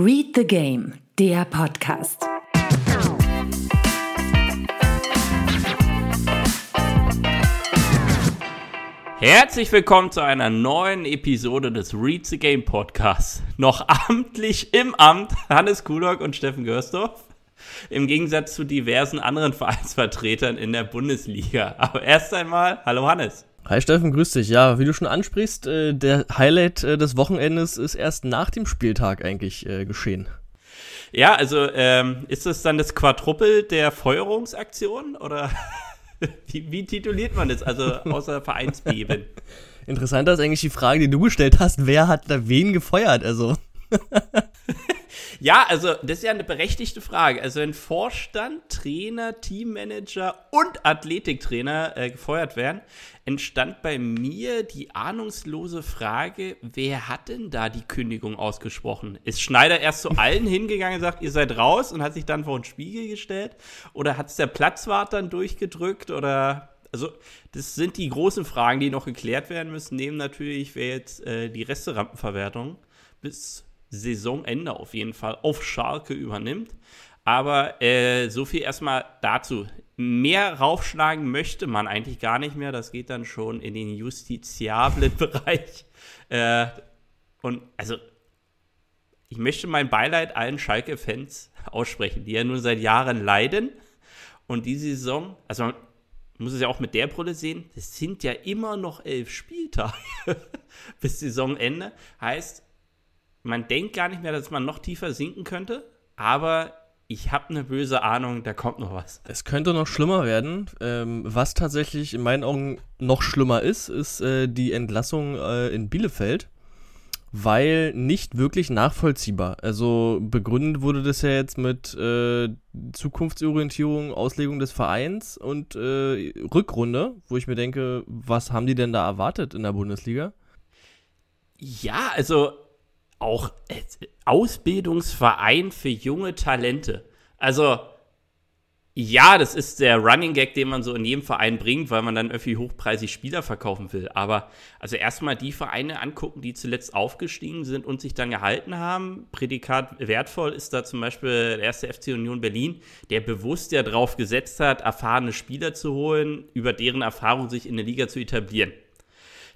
Read the Game, der Podcast. Herzlich willkommen zu einer neuen Episode des Read the Game Podcasts. Noch amtlich im Amt Hannes Kulok und Steffen Görsdorf. Im Gegensatz zu diversen anderen Vereinsvertretern in der Bundesliga. Aber erst einmal, hallo Hannes. Hi Steffen, grüß dich. Ja, wie du schon ansprichst, äh, der Highlight äh, des Wochenendes ist erst nach dem Spieltag eigentlich äh, geschehen. Ja, also ähm, ist das dann das Quadruppel der Feuerungsaktion oder wie, wie, tituliert man das? Also außer Vereinsbeben. Interessanter ist eigentlich die Frage, die du gestellt hast, wer hat da wen gefeuert? Also. ja, also das ist ja eine berechtigte Frage. Also wenn Vorstand, Trainer, Teammanager und Athletiktrainer äh, gefeuert werden, entstand bei mir die ahnungslose Frage, wer hat denn da die Kündigung ausgesprochen? Ist Schneider erst zu allen hingegangen und sagt, ihr seid raus und hat sich dann vor den Spiegel gestellt? Oder hat es der Platzwart dann durchgedrückt? Oder also, das sind die großen Fragen, die noch geklärt werden müssen. Neben natürlich, wer jetzt äh, die Resterampenverwertung bis Saisonende auf jeden Fall auf Schalke übernimmt. Aber äh, so viel erstmal dazu. Mehr raufschlagen möchte man eigentlich gar nicht mehr. Das geht dann schon in den justiziablen Bereich. Äh, und also, ich möchte mein Beileid allen Schalke-Fans aussprechen, die ja nur seit Jahren leiden. Und die Saison, also man muss es ja auch mit der Brille sehen, es sind ja immer noch elf Spieltage bis Saisonende. Heißt, man denkt gar nicht mehr, dass man noch tiefer sinken könnte, aber ich habe eine böse Ahnung, da kommt noch was. Es könnte noch schlimmer werden. Ähm, was tatsächlich in meinen Augen noch schlimmer ist, ist äh, die Entlassung äh, in Bielefeld, weil nicht wirklich nachvollziehbar. Also begründet wurde das ja jetzt mit äh, Zukunftsorientierung, Auslegung des Vereins und äh, Rückrunde, wo ich mir denke, was haben die denn da erwartet in der Bundesliga? Ja, also auch Ausbildungsverein für junge Talente. Also, ja, das ist der Running Gag, den man so in jedem Verein bringt, weil man dann irgendwie hochpreisig Spieler verkaufen will. Aber also erstmal die Vereine angucken, die zuletzt aufgestiegen sind und sich dann gehalten haben. Prädikat wertvoll ist da zum Beispiel der erste FC Union Berlin, der bewusst ja drauf gesetzt hat, erfahrene Spieler zu holen, über deren Erfahrung sich in der Liga zu etablieren.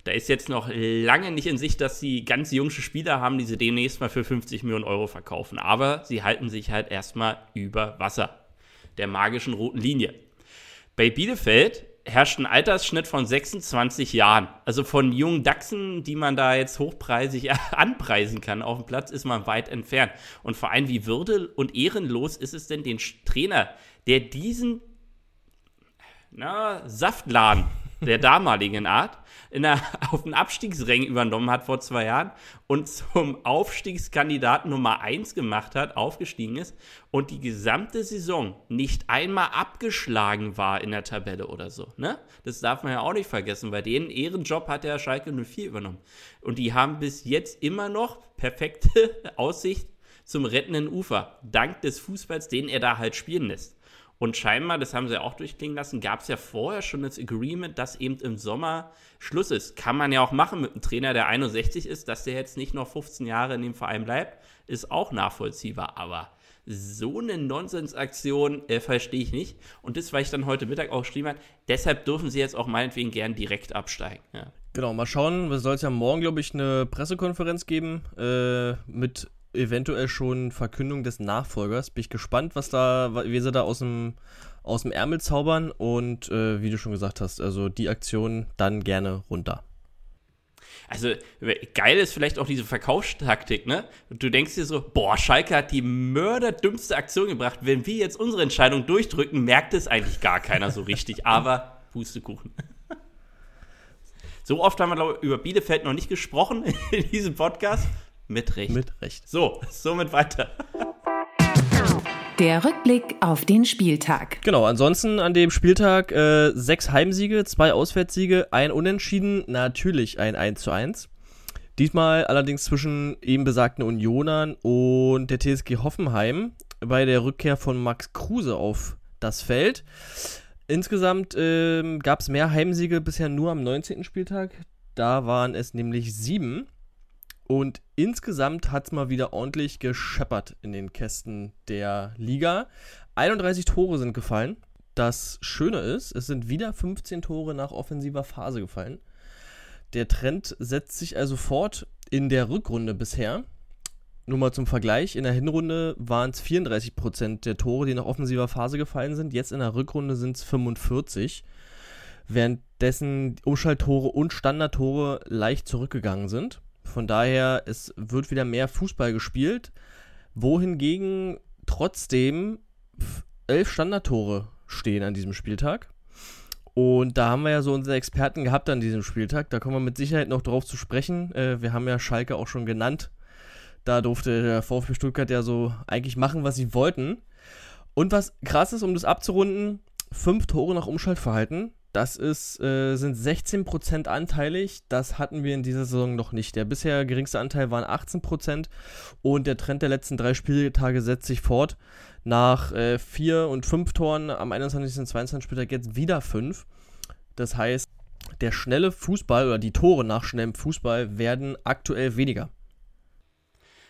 Da ist jetzt noch lange nicht in Sicht, dass sie ganz junge Spieler haben, die sie demnächst mal für 50 Millionen Euro verkaufen. Aber sie halten sich halt erstmal über Wasser, der magischen roten Linie. Bei Bielefeld herrscht ein Altersschnitt von 26 Jahren. Also von jungen Dachsen, die man da jetzt hochpreisig anpreisen kann auf dem Platz, ist man weit entfernt. Und vor allem, wie würde und ehrenlos ist es denn den Trainer, der diesen na, Saftladen der damaligen Art der, auf den Abstiegsrängen übernommen hat vor zwei Jahren und zum Aufstiegskandidaten Nummer 1 gemacht hat, aufgestiegen ist und die gesamte Saison nicht einmal abgeschlagen war in der Tabelle oder so. Ne? Das darf man ja auch nicht vergessen, weil den Ehrenjob hat der Schalke 04 übernommen. Und die haben bis jetzt immer noch perfekte Aussicht zum rettenden Ufer, dank des Fußballs, den er da halt spielen lässt. Und scheinbar, das haben sie auch durchklingen lassen, gab es ja vorher schon das Agreement, dass eben im Sommer Schluss ist. Kann man ja auch machen mit einem Trainer, der 61 ist, dass der jetzt nicht noch 15 Jahre in dem Verein bleibt, ist auch nachvollziehbar. Aber so eine Nonsensaktion äh, verstehe ich nicht. Und das, weil ich dann heute Mittag auch geschrieben habe, deshalb dürfen sie jetzt auch meinetwegen gern direkt absteigen. Ja. Genau, mal schauen. Es soll ja morgen, glaube ich, eine Pressekonferenz geben äh, mit eventuell schon Verkündung des Nachfolgers. Bin ich gespannt, was da, wie sie da aus dem, aus dem Ärmel zaubern und äh, wie du schon gesagt hast, also die Aktion dann gerne runter. Also geil ist vielleicht auch diese Verkaufstaktik, ne? Du denkst dir so, boah, Schalke hat die mörderdümmste Aktion gebracht. Wenn wir jetzt unsere Entscheidung durchdrücken, merkt es eigentlich gar keiner so richtig. Aber Pustekuchen. So oft haben wir, glaube ich, über Bielefeld noch nicht gesprochen in diesem Podcast. Mit Recht. Mit Recht. So, somit weiter. Der Rückblick auf den Spieltag. Genau, ansonsten an dem Spieltag äh, sechs Heimsiege, zwei Auswärtssiege, ein Unentschieden, natürlich ein 1 zu 1. Diesmal allerdings zwischen eben besagten Unionern und der TSG Hoffenheim bei der Rückkehr von Max Kruse auf das Feld. Insgesamt ähm, gab es mehr Heimsiege bisher nur am 19. Spieltag. Da waren es nämlich sieben. Und insgesamt hat es mal wieder ordentlich gescheppert in den Kästen der Liga. 31 Tore sind gefallen. Das Schöne ist, es sind wieder 15 Tore nach offensiver Phase gefallen. Der Trend setzt sich also fort in der Rückrunde bisher. Nur mal zum Vergleich, in der Hinrunde waren es 34% der Tore, die nach offensiver Phase gefallen sind. Jetzt in der Rückrunde sind es 45, währenddessen Umschalttore und Standardtore leicht zurückgegangen sind. Von daher, es wird wieder mehr Fußball gespielt, wohingegen trotzdem elf Standardtore stehen an diesem Spieltag. Und da haben wir ja so unsere Experten gehabt an diesem Spieltag. Da kommen wir mit Sicherheit noch drauf zu sprechen. Äh, wir haben ja Schalke auch schon genannt. Da durfte der VfB Stuttgart ja so eigentlich machen, was sie wollten. Und was krass ist, um das abzurunden, fünf Tore nach Umschaltverhalten. Das ist, äh, sind 16% anteilig. Das hatten wir in dieser Saison noch nicht. Der bisher geringste Anteil waren 18% und der Trend der letzten drei Spieltage setzt sich fort. Nach äh, vier und fünf Toren am 21. und 22. Spieltag jetzt wieder fünf. Das heißt, der schnelle Fußball oder die Tore nach schnellem Fußball werden aktuell weniger.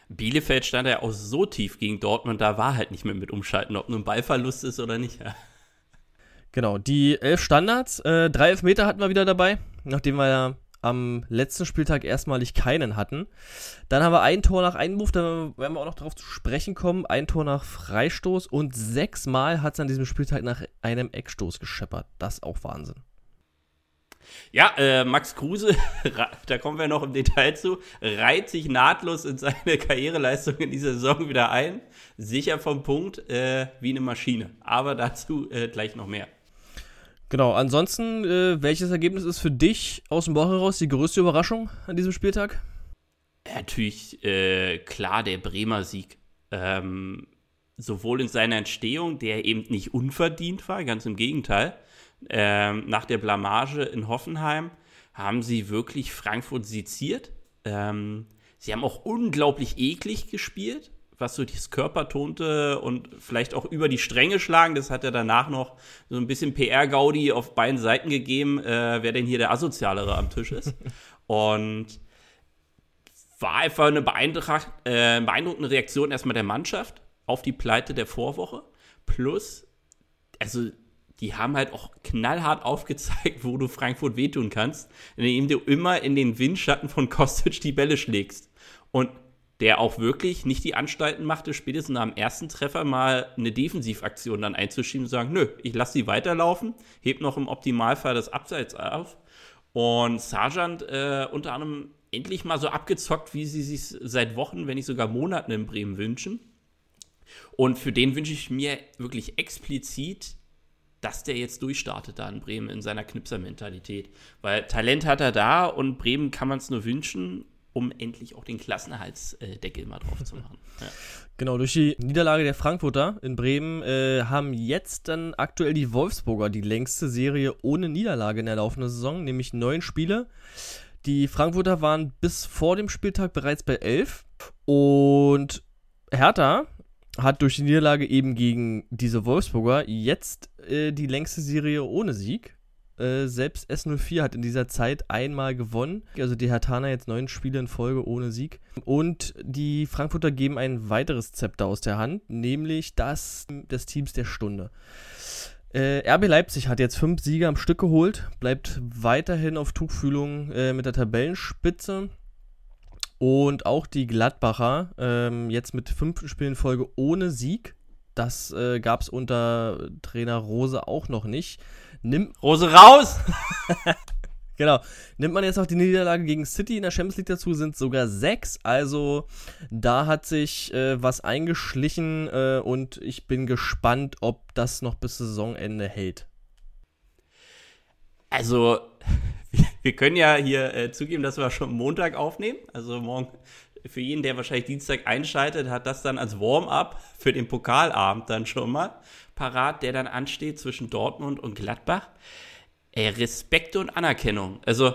Bielefeld stand ja auch so tief gegen Dortmund, da war halt nicht mehr mit umschalten, ob nun Ballverlust ist oder nicht. Genau, die elf Standards, äh, drei Elfmeter hatten wir wieder dabei, nachdem wir ja am letzten Spieltag erstmalig keinen hatten. Dann haben wir ein Tor nach Einwurf, da werden wir auch noch darauf zu sprechen kommen. Ein Tor nach Freistoß und sechsmal hat es an diesem Spieltag nach einem Eckstoß gescheppert. Das ist auch Wahnsinn. Ja, äh, Max Kruse, da kommen wir noch im Detail zu, reiht sich nahtlos in seine Karriereleistung in dieser Saison wieder ein. Sicher vom Punkt, äh, wie eine Maschine. Aber dazu äh, gleich noch mehr. Genau, ansonsten, äh, welches Ergebnis ist für dich aus dem Bauch heraus die größte Überraschung an diesem Spieltag? Natürlich äh, klar der Bremer Sieg. Ähm, sowohl in seiner Entstehung, der eben nicht unverdient war, ganz im Gegenteil. Ähm, nach der Blamage in Hoffenheim haben sie wirklich Frankfurt seziert. Ähm, sie haben auch unglaublich eklig gespielt was so das Körpertonte und vielleicht auch über die Stränge schlagen. Das hat er danach noch so ein bisschen PR-Gaudi auf beiden Seiten gegeben, äh, wer denn hier der Asozialere am Tisch ist. und war einfach eine äh, beeindruckende Reaktion erstmal der Mannschaft auf die Pleite der Vorwoche. Plus, also die haben halt auch knallhart aufgezeigt, wo du Frankfurt wehtun kannst, indem du immer in den Windschatten von Kostic die Bälle schlägst. Und der auch wirklich nicht die Anstalten machte, spätestens am ersten Treffer mal eine Defensivaktion dann einzuschieben und sagen, nö, ich lasse sie weiterlaufen, heb noch im Optimalfall das Abseits auf. Und Sargent äh, unter anderem endlich mal so abgezockt, wie sie sich seit Wochen, wenn nicht sogar Monaten in Bremen wünschen. Und für den wünsche ich mir wirklich explizit, dass der jetzt durchstartet da in Bremen in seiner Knipser-Mentalität. Weil Talent hat er da und Bremen kann man es nur wünschen um endlich auch den Klassenhaltsdeckel mal drauf zu machen. Ja. Genau, durch die Niederlage der Frankfurter in Bremen äh, haben jetzt dann aktuell die Wolfsburger die längste Serie ohne Niederlage in der laufenden Saison, nämlich neun Spiele. Die Frankfurter waren bis vor dem Spieltag bereits bei elf und Hertha hat durch die Niederlage eben gegen diese Wolfsburger jetzt äh, die längste Serie ohne Sieg. Äh, selbst S04 hat in dieser Zeit einmal gewonnen. Also die Hertaner jetzt neun Spiele in Folge ohne Sieg. Und die Frankfurter geben ein weiteres Zepter aus der Hand, nämlich das des Teams der Stunde. Äh, RB Leipzig hat jetzt fünf Siege am Stück geholt, bleibt weiterhin auf Tuchfühlung äh, mit der Tabellenspitze. Und auch die Gladbacher ähm, jetzt mit fünf Spielen in Folge ohne Sieg. Das äh, gab es unter Trainer Rose auch noch nicht. Nimm Rose raus! genau. Nimmt man jetzt auch die Niederlage gegen City in der Champions League dazu, sind sogar sechs. Also da hat sich äh, was eingeschlichen äh, und ich bin gespannt, ob das noch bis Saisonende hält. Also, wir können ja hier äh, zugeben, dass wir schon Montag aufnehmen. Also morgen für jeden, der wahrscheinlich Dienstag einschaltet, hat das dann als Warm-up für den Pokalabend dann schon mal parat, der dann ansteht zwischen Dortmund und Gladbach. Ey, Respekt und Anerkennung. Also,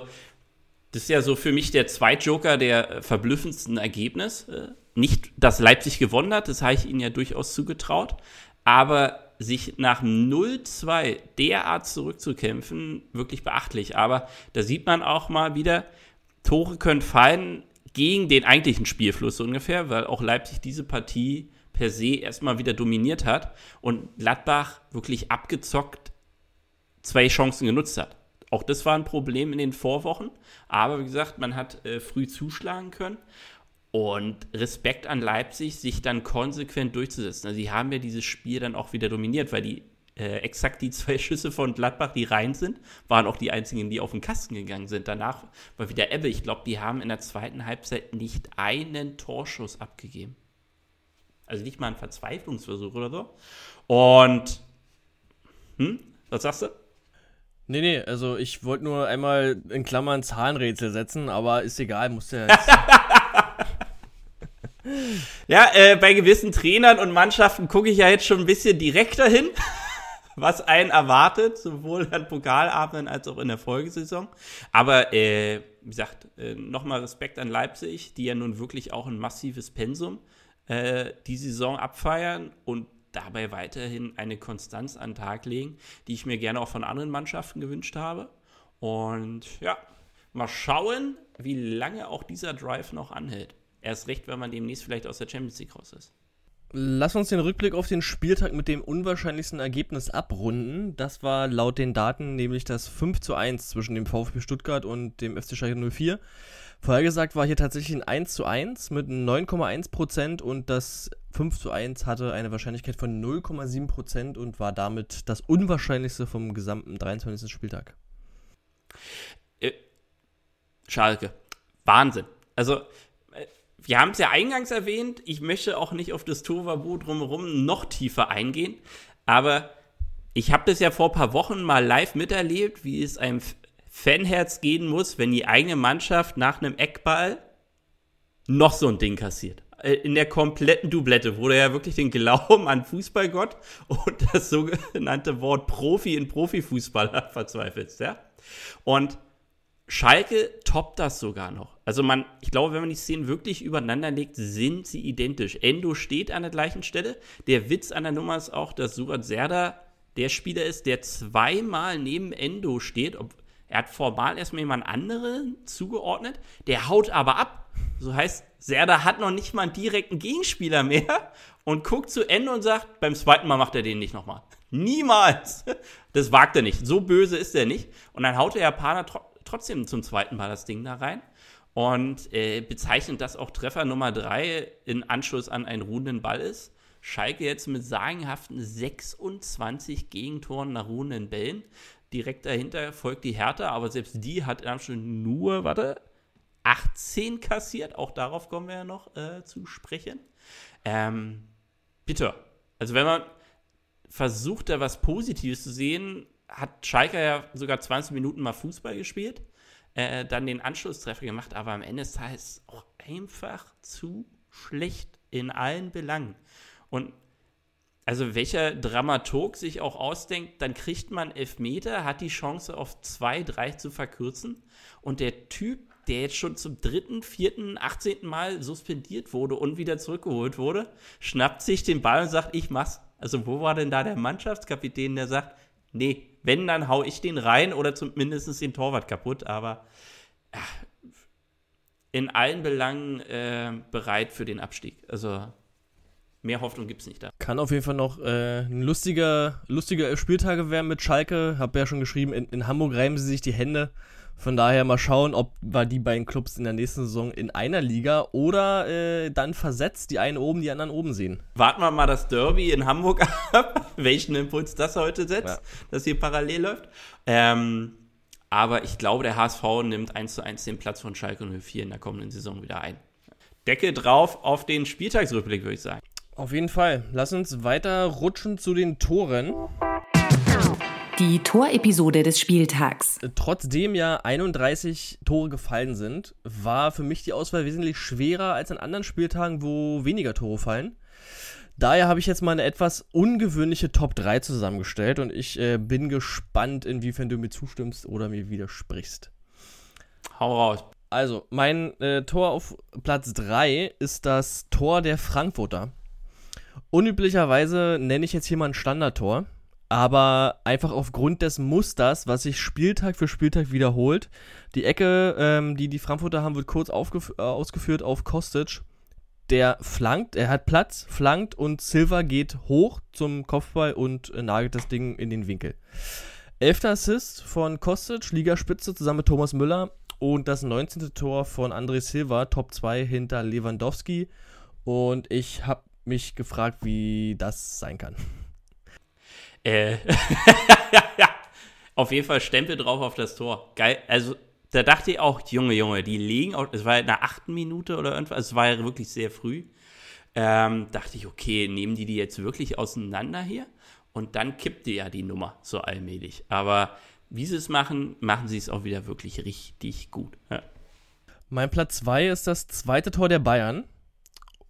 das ist ja so für mich der Zweitjoker der verblüffendsten Ergebnisse. Nicht, dass Leipzig gewonnen hat, das habe ich ihnen ja durchaus zugetraut, aber sich nach 0-2 derart zurückzukämpfen, wirklich beachtlich. Aber da sieht man auch mal wieder, Tore können fallen, gegen den eigentlichen Spielfluss ungefähr, weil auch Leipzig diese Partie per se erstmal wieder dominiert hat und Gladbach wirklich abgezockt zwei Chancen genutzt hat. Auch das war ein Problem in den Vorwochen, aber wie gesagt, man hat äh, früh zuschlagen können und Respekt an Leipzig, sich dann konsequent durchzusetzen. Also sie haben ja dieses Spiel dann auch wieder dominiert, weil die äh, exakt die zwei Schüsse von Gladbach, die rein sind, waren auch die einzigen, die auf den Kasten gegangen sind. Danach war wieder Ebbe. Ich glaube, die haben in der zweiten Halbzeit nicht einen Torschuss abgegeben. Also nicht mal einen Verzweiflungsversuch oder so. Und, hm, was sagst du? Nee, nee, also ich wollte nur einmal in Klammern Zahnrätsel setzen, aber ist egal, muss ja jetzt. ja, äh, bei gewissen Trainern und Mannschaften gucke ich ja jetzt schon ein bisschen direkter hin was einen erwartet, sowohl an Pokalabenden als auch in der Folgesaison. Aber äh, wie gesagt, äh, nochmal Respekt an Leipzig, die ja nun wirklich auch ein massives Pensum äh, die Saison abfeiern und dabei weiterhin eine Konstanz an den Tag legen, die ich mir gerne auch von anderen Mannschaften gewünscht habe. Und ja, mal schauen, wie lange auch dieser Drive noch anhält. Erst recht, wenn man demnächst vielleicht aus der Champions League raus ist. Lass uns den Rückblick auf den Spieltag mit dem unwahrscheinlichsten Ergebnis abrunden. Das war laut den Daten nämlich das 5 zu 1 zwischen dem VfB Stuttgart und dem FC Schalke 04. Vorhergesagt war hier tatsächlich ein 1 zu 1 mit 9,1% und das 5 zu 1 hatte eine Wahrscheinlichkeit von 0,7% und war damit das unwahrscheinlichste vom gesamten 23. Spieltag. Äh, Schalke. Wahnsinn. Also wir haben es ja eingangs erwähnt, ich möchte auch nicht auf das Tovabu drumherum noch tiefer eingehen, aber ich habe das ja vor ein paar Wochen mal live miterlebt, wie es einem Fanherz gehen muss, wenn die eigene Mannschaft nach einem Eckball noch so ein Ding kassiert. Äh, in der kompletten Doublette, wo du ja wirklich den Glauben an Fußballgott und das sogenannte Wort Profi in Profifußballer verzweifelst, ja. Und Schalke toppt das sogar noch. Also man, ich glaube, wenn man die Szenen wirklich übereinander legt, sind sie identisch. Endo steht an der gleichen Stelle. Der Witz an der Nummer ist auch, dass Surat Serda der Spieler ist, der zweimal neben Endo steht. Er hat formal erstmal jemand anderen zugeordnet. Der haut aber ab. So heißt, Serda hat noch nicht mal einen direkten Gegenspieler mehr und guckt zu Endo und sagt, beim zweiten Mal macht er den nicht nochmal. Niemals. Das wagt er nicht. So böse ist er nicht. Und dann haut der Japaner trotzdem zum zweiten Mal das Ding da rein und äh, bezeichnet, dass auch Treffer Nummer 3 in Anschluss an einen ruhenden Ball ist. Schalke jetzt mit sagenhaften 26 Gegentoren nach ruhenden Bällen. Direkt dahinter folgt die Hertha, aber selbst die hat in Anschluss nur, warte, 18 kassiert. Auch darauf kommen wir ja noch äh, zu sprechen. Ähm, bitte. Also wenn man versucht, da was Positives zu sehen, hat Schalke ja sogar 20 Minuten mal Fußball gespielt, äh, dann den Anschlusstreffer gemacht, aber am Ende ist es auch einfach zu schlecht in allen Belangen. Und also welcher Dramaturg sich auch ausdenkt, dann kriegt man Elfmeter, hat die Chance auf zwei, drei zu verkürzen und der Typ, der jetzt schon zum dritten, vierten, achtzehnten Mal suspendiert wurde und wieder zurückgeholt wurde, schnappt sich den Ball und sagt, ich mach's. Also wo war denn da der Mannschaftskapitän, der sagt, nee, wenn, dann hau ich den rein oder zumindest den Torwart kaputt, aber in allen Belangen äh, bereit für den Abstieg. Also mehr Hoffnung gibt es nicht da. Kann auf jeden Fall noch äh, ein lustiger, lustiger Spieltage werden mit Schalke. Hab ja schon geschrieben, in, in Hamburg reiben sie sich die Hände. Von daher mal schauen, ob wir die beiden Clubs in der nächsten Saison in einer Liga oder äh, dann versetzt die einen oben, die anderen oben sehen. Warten wir mal das Derby in Hamburg ab, welchen Impuls das heute setzt, ja. dass hier parallel läuft. Ähm, aber ich glaube, der HSV nimmt 1 zu 1 den Platz von Schalke 04 in der kommenden Saison wieder ein. Decke drauf auf den Spieltagsrückblick, würde ich sagen. Auf jeden Fall. Lass uns weiter rutschen zu den Toren. Die Torepisode des Spieltags. Trotzdem ja 31 Tore gefallen sind, war für mich die Auswahl wesentlich schwerer als an anderen Spieltagen, wo weniger Tore fallen. Daher habe ich jetzt mal eine etwas ungewöhnliche Top 3 zusammengestellt und ich äh, bin gespannt, inwiefern du mir zustimmst oder mir widersprichst. Hau raus. Also, mein äh, Tor auf Platz 3 ist das Tor der Frankfurter. Unüblicherweise nenne ich jetzt hier mal ein Standardtor aber einfach aufgrund des Musters, was sich Spieltag für Spieltag wiederholt. Die Ecke, ähm, die die Frankfurter haben, wird kurz äh, ausgeführt auf Kostic. Der flankt, er hat Platz, flankt und Silva geht hoch zum Kopfball und äh, nagelt das Ding in den Winkel. Elfter Assist von Kostic, Ligaspitze zusammen mit Thomas Müller und das 19. Tor von André Silva, Top 2 hinter Lewandowski. Und ich habe mich gefragt, wie das sein kann. Äh, auf jeden Fall Stempel drauf auf das Tor. Geil. Also, da dachte ich auch, Junge, Junge, die legen auch, es war in der achten Minute oder irgendwas, es war ja wirklich sehr früh. Ähm, dachte ich, okay, nehmen die die jetzt wirklich auseinander hier? Und dann kippte ja die Nummer so allmählich. Aber wie sie es machen, machen sie es auch wieder wirklich richtig gut. Ja. Mein Platz 2 ist das zweite Tor der Bayern.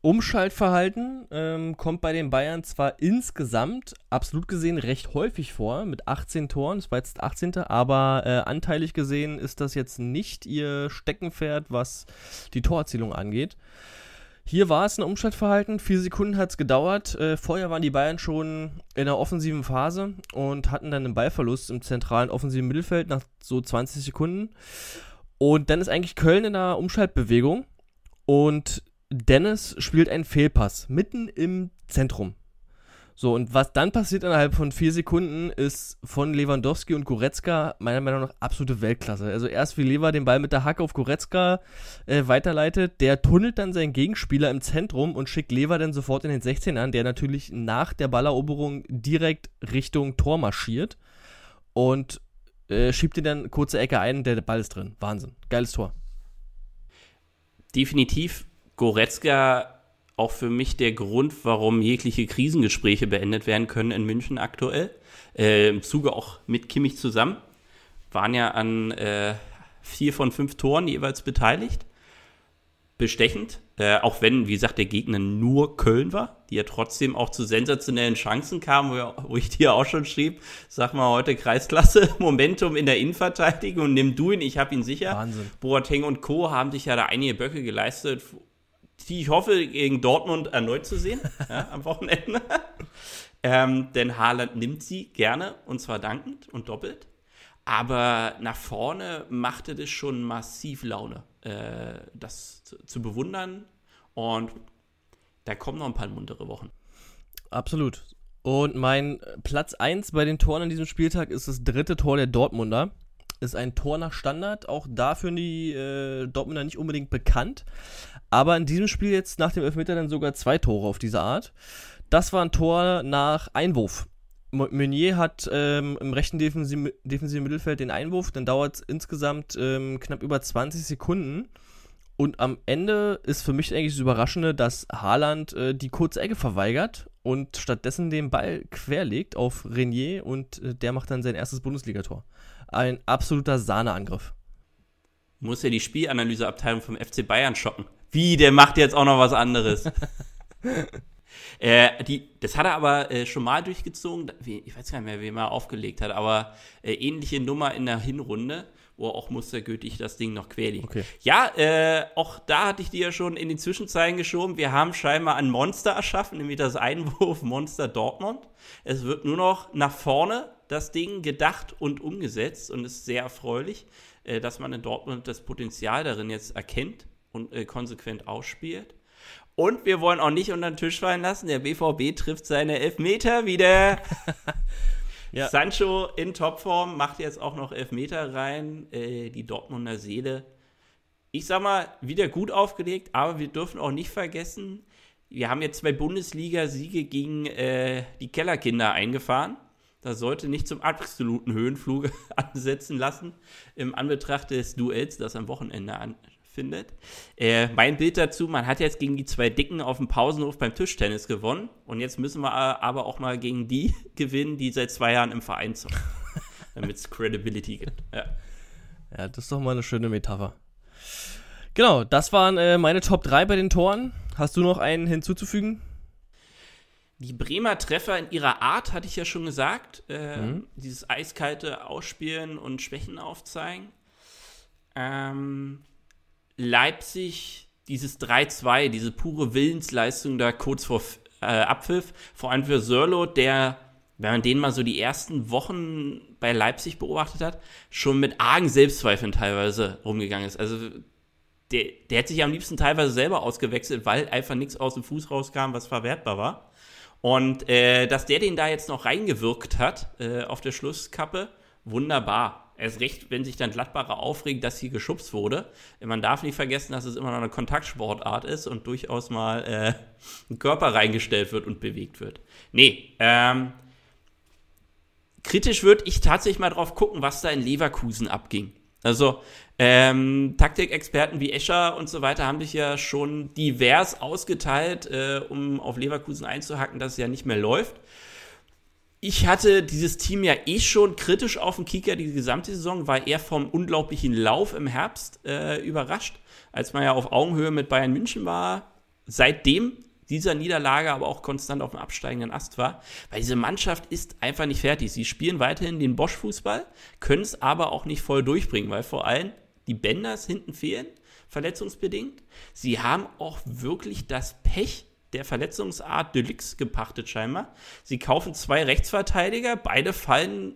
Umschaltverhalten ähm, kommt bei den Bayern zwar insgesamt absolut gesehen recht häufig vor, mit 18 Toren, das war jetzt das 18. Aber äh, anteilig gesehen ist das jetzt nicht ihr Steckenpferd, was die Torerzielung angeht. Hier war es ein Umschaltverhalten, vier Sekunden hat es gedauert. Äh, vorher waren die Bayern schon in der offensiven Phase und hatten dann einen Ballverlust im zentralen offensiven Mittelfeld nach so 20 Sekunden. Und dann ist eigentlich Köln in der Umschaltbewegung und Dennis spielt einen Fehlpass mitten im Zentrum. So, und was dann passiert innerhalb von vier Sekunden, ist von Lewandowski und Goretzka meiner Meinung nach absolute Weltklasse. Also erst wie Lever den Ball mit der Hacke auf Goretzka äh, weiterleitet, der tunnelt dann seinen Gegenspieler im Zentrum und schickt Lever dann sofort in den 16 an, der natürlich nach der Balleroberung direkt Richtung Tor marschiert und äh, schiebt ihn dann kurze Ecke ein, der Ball ist drin. Wahnsinn. Geiles Tor. Definitiv Goretzka auch für mich der Grund, warum jegliche Krisengespräche beendet werden können in München aktuell. Äh, Im Zuge auch mit Kimmich zusammen. Waren ja an äh, vier von fünf Toren jeweils beteiligt. Bestechend. Äh, auch wenn, wie gesagt, der Gegner nur Köln war, die ja trotzdem auch zu sensationellen Chancen kamen, wo, wo ich dir auch schon schrieb, sag mal heute Kreisklasse, Momentum in der Innenverteidigung und nimm du ihn, ich hab ihn sicher. Wahnsinn. Boateng und Co. haben sich ja da einige Böcke geleistet, die ich hoffe, gegen Dortmund erneut zu sehen ja, am Wochenende. ähm, denn Haaland nimmt sie gerne und zwar dankend und doppelt. Aber nach vorne machte das schon massiv Laune, äh, das zu, zu bewundern. Und da kommen noch ein paar muntere Wochen. Absolut. Und mein Platz 1 bei den Toren an diesem Spieltag ist das dritte Tor der Dortmunder. Ist ein Tor nach Standard. Auch dafür die äh, Dortmunder nicht unbedingt bekannt. Aber in diesem Spiel jetzt nach dem Elfmeter dann sogar zwei Tore auf diese Art. Das war ein Tor nach Einwurf. Meunier hat ähm, im rechten defensiven, defensiven Mittelfeld den Einwurf, dann dauert es insgesamt ähm, knapp über 20 Sekunden. Und am Ende ist für mich eigentlich das Überraschende, dass Haaland äh, die kurze Ecke verweigert und stattdessen den Ball querlegt auf Renier und äh, der macht dann sein erstes Bundesligator. Ein absoluter Sahneangriff. Muss ja die Spielanalyseabteilung vom FC Bayern schocken. Wie, der macht jetzt auch noch was anderes. äh, die, das hat er aber äh, schon mal durchgezogen. Ich weiß gar nicht mehr, wem er aufgelegt hat, aber äh, ähnliche Nummer in der Hinrunde, wo auch mustergültig das Ding noch querliegt. Okay. Ja, äh, auch da hatte ich dir ja schon in den Zwischenzeiten geschoben. Wir haben scheinbar ein Monster erschaffen, nämlich das Einwurf-Monster Dortmund. Es wird nur noch nach vorne das Ding gedacht und umgesetzt und ist sehr erfreulich, äh, dass man in Dortmund das Potenzial darin jetzt erkennt und äh, konsequent ausspielt. Und wir wollen auch nicht unter den Tisch fallen lassen. Der BVB trifft seine Elfmeter wieder. ja. Sancho in Topform macht jetzt auch noch Elfmeter rein. Äh, die Dortmunder Seele. Ich sag mal, wieder gut aufgelegt, aber wir dürfen auch nicht vergessen, wir haben jetzt zwei Bundesliga-Siege gegen äh, die Kellerkinder eingefahren. Das sollte nicht zum absoluten Höhenflug ansetzen lassen, im Anbetracht des Duells, das am Wochenende an, findet. Äh, mein Bild dazu, man hat jetzt gegen die zwei Dicken auf dem Pausenhof beim Tischtennis gewonnen und jetzt müssen wir aber auch mal gegen die gewinnen, die seit zwei Jahren im Verein sind, damit es Credibility gibt. Ja. ja, das ist doch mal eine schöne Metapher. Genau, das waren äh, meine Top 3 bei den Toren. Hast du noch einen hinzuzufügen? Die Bremer Treffer in ihrer Art, hatte ich ja schon gesagt. Äh, mhm. Dieses eiskalte Ausspielen und Schwächen aufzeigen. Ähm, Leipzig dieses 3-2, diese pure Willensleistung da kurz vor äh, Abpfiff, vor allem für Sörlo, der wenn man den mal so die ersten Wochen bei Leipzig beobachtet hat, schon mit argen Selbstzweifeln teilweise rumgegangen ist. Also der, der hat sich am liebsten teilweise selber ausgewechselt, weil einfach nichts aus dem Fuß rauskam, was verwertbar war. Und äh, dass der den da jetzt noch reingewirkt hat äh, auf der Schlusskappe, wunderbar. Erst recht, wenn sich dann Gladbacher aufregen, dass hier geschubst wurde. Man darf nicht vergessen, dass es immer noch eine Kontaktsportart ist und durchaus mal äh, ein Körper reingestellt wird und bewegt wird. Nee, ähm, kritisch würde ich tatsächlich mal drauf gucken, was da in Leverkusen abging. Also ähm, Taktikexperten wie Escher und so weiter haben sich ja schon divers ausgeteilt, äh, um auf Leverkusen einzuhacken, dass es ja nicht mehr läuft. Ich hatte dieses Team ja eh schon kritisch auf dem Kicker die gesamte Saison, war eher vom unglaublichen Lauf im Herbst äh, überrascht, als man ja auf Augenhöhe mit Bayern München war. Seitdem dieser Niederlage aber auch konstant auf dem absteigenden Ast war, weil diese Mannschaft ist einfach nicht fertig. Sie spielen weiterhin den Bosch-Fußball, können es aber auch nicht voll durchbringen, weil vor allem die Bänders hinten fehlen, verletzungsbedingt. Sie haben auch wirklich das Pech der Verletzungsart Deluxe gepachtet scheinbar. Sie kaufen zwei Rechtsverteidiger, beide fallen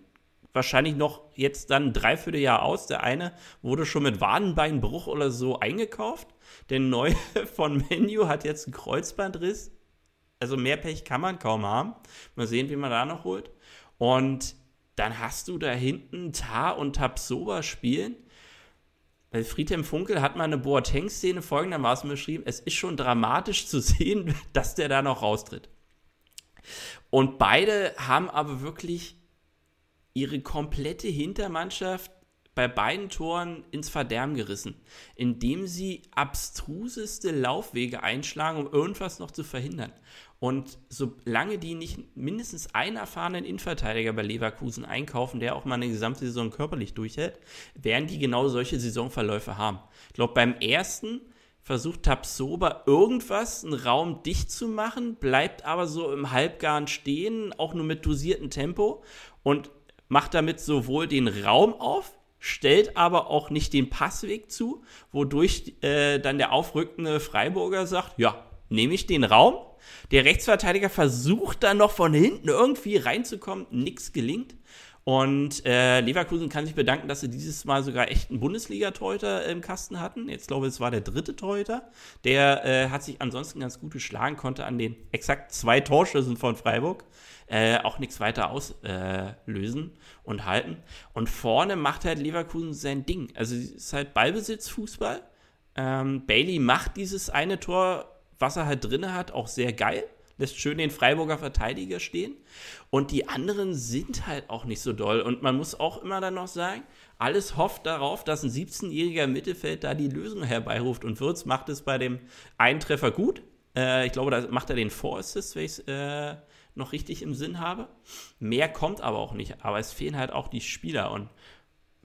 wahrscheinlich noch jetzt dann ein Dreivierteljahr aus. Der eine wurde schon mit Wadenbeinbruch oder so eingekauft. Der neue von Menu hat jetzt einen Kreuzbandriss. Also mehr Pech kann man kaum haben. Mal sehen, wie man da noch holt. Und dann hast du da hinten Tar und Tapsoba spielen. Weil Friedhelm Funkel hat mal eine Boateng-Szene folgendermaßen beschrieben: Es ist schon dramatisch zu sehen, dass der da noch raustritt. Und beide haben aber wirklich ihre komplette Hintermannschaft bei beiden Toren ins Verderben gerissen, indem sie abstruseste Laufwege einschlagen, um irgendwas noch zu verhindern. Und solange die nicht mindestens einen erfahrenen Innenverteidiger bei Leverkusen einkaufen, der auch mal eine gesamte Saison körperlich durchhält, werden die genau solche Saisonverläufe haben. Ich glaube, beim ersten versucht Tapsoba irgendwas, einen Raum dicht zu machen, bleibt aber so im Halbgarn stehen, auch nur mit dosiertem Tempo und macht damit sowohl den Raum auf, stellt aber auch nicht den Passweg zu, wodurch äh, dann der aufrückende Freiburger sagt, ja, nehme ich den Raum. Der Rechtsverteidiger versucht dann noch von hinten irgendwie reinzukommen, nichts gelingt. Und äh, Leverkusen kann sich bedanken, dass sie dieses Mal sogar echt einen Bundesliga-Torhüter im Kasten hatten. Jetzt glaube ich, es war der dritte Torhüter. Der äh, hat sich ansonsten ganz gut geschlagen, konnte an den exakt zwei Torschüssen von Freiburg äh, auch nichts weiter auslösen äh, und halten. Und vorne macht halt Leverkusen sein Ding. Also es ist halt Ballbesitzfußball. Ähm, Bailey macht dieses eine Tor, was er halt drin hat, auch sehr geil. Lässt schön den Freiburger Verteidiger stehen. Und die anderen sind halt auch nicht so doll. Und man muss auch immer dann noch sagen, alles hofft darauf, dass ein 17-jähriger Mittelfeld da die Lösung herbeiruft. Und Würz macht es bei dem Eintreffer gut. Äh, ich glaube, da macht er den Vorassist, wenn ich es äh, noch richtig im Sinn habe. Mehr kommt aber auch nicht. Aber es fehlen halt auch die Spieler. Und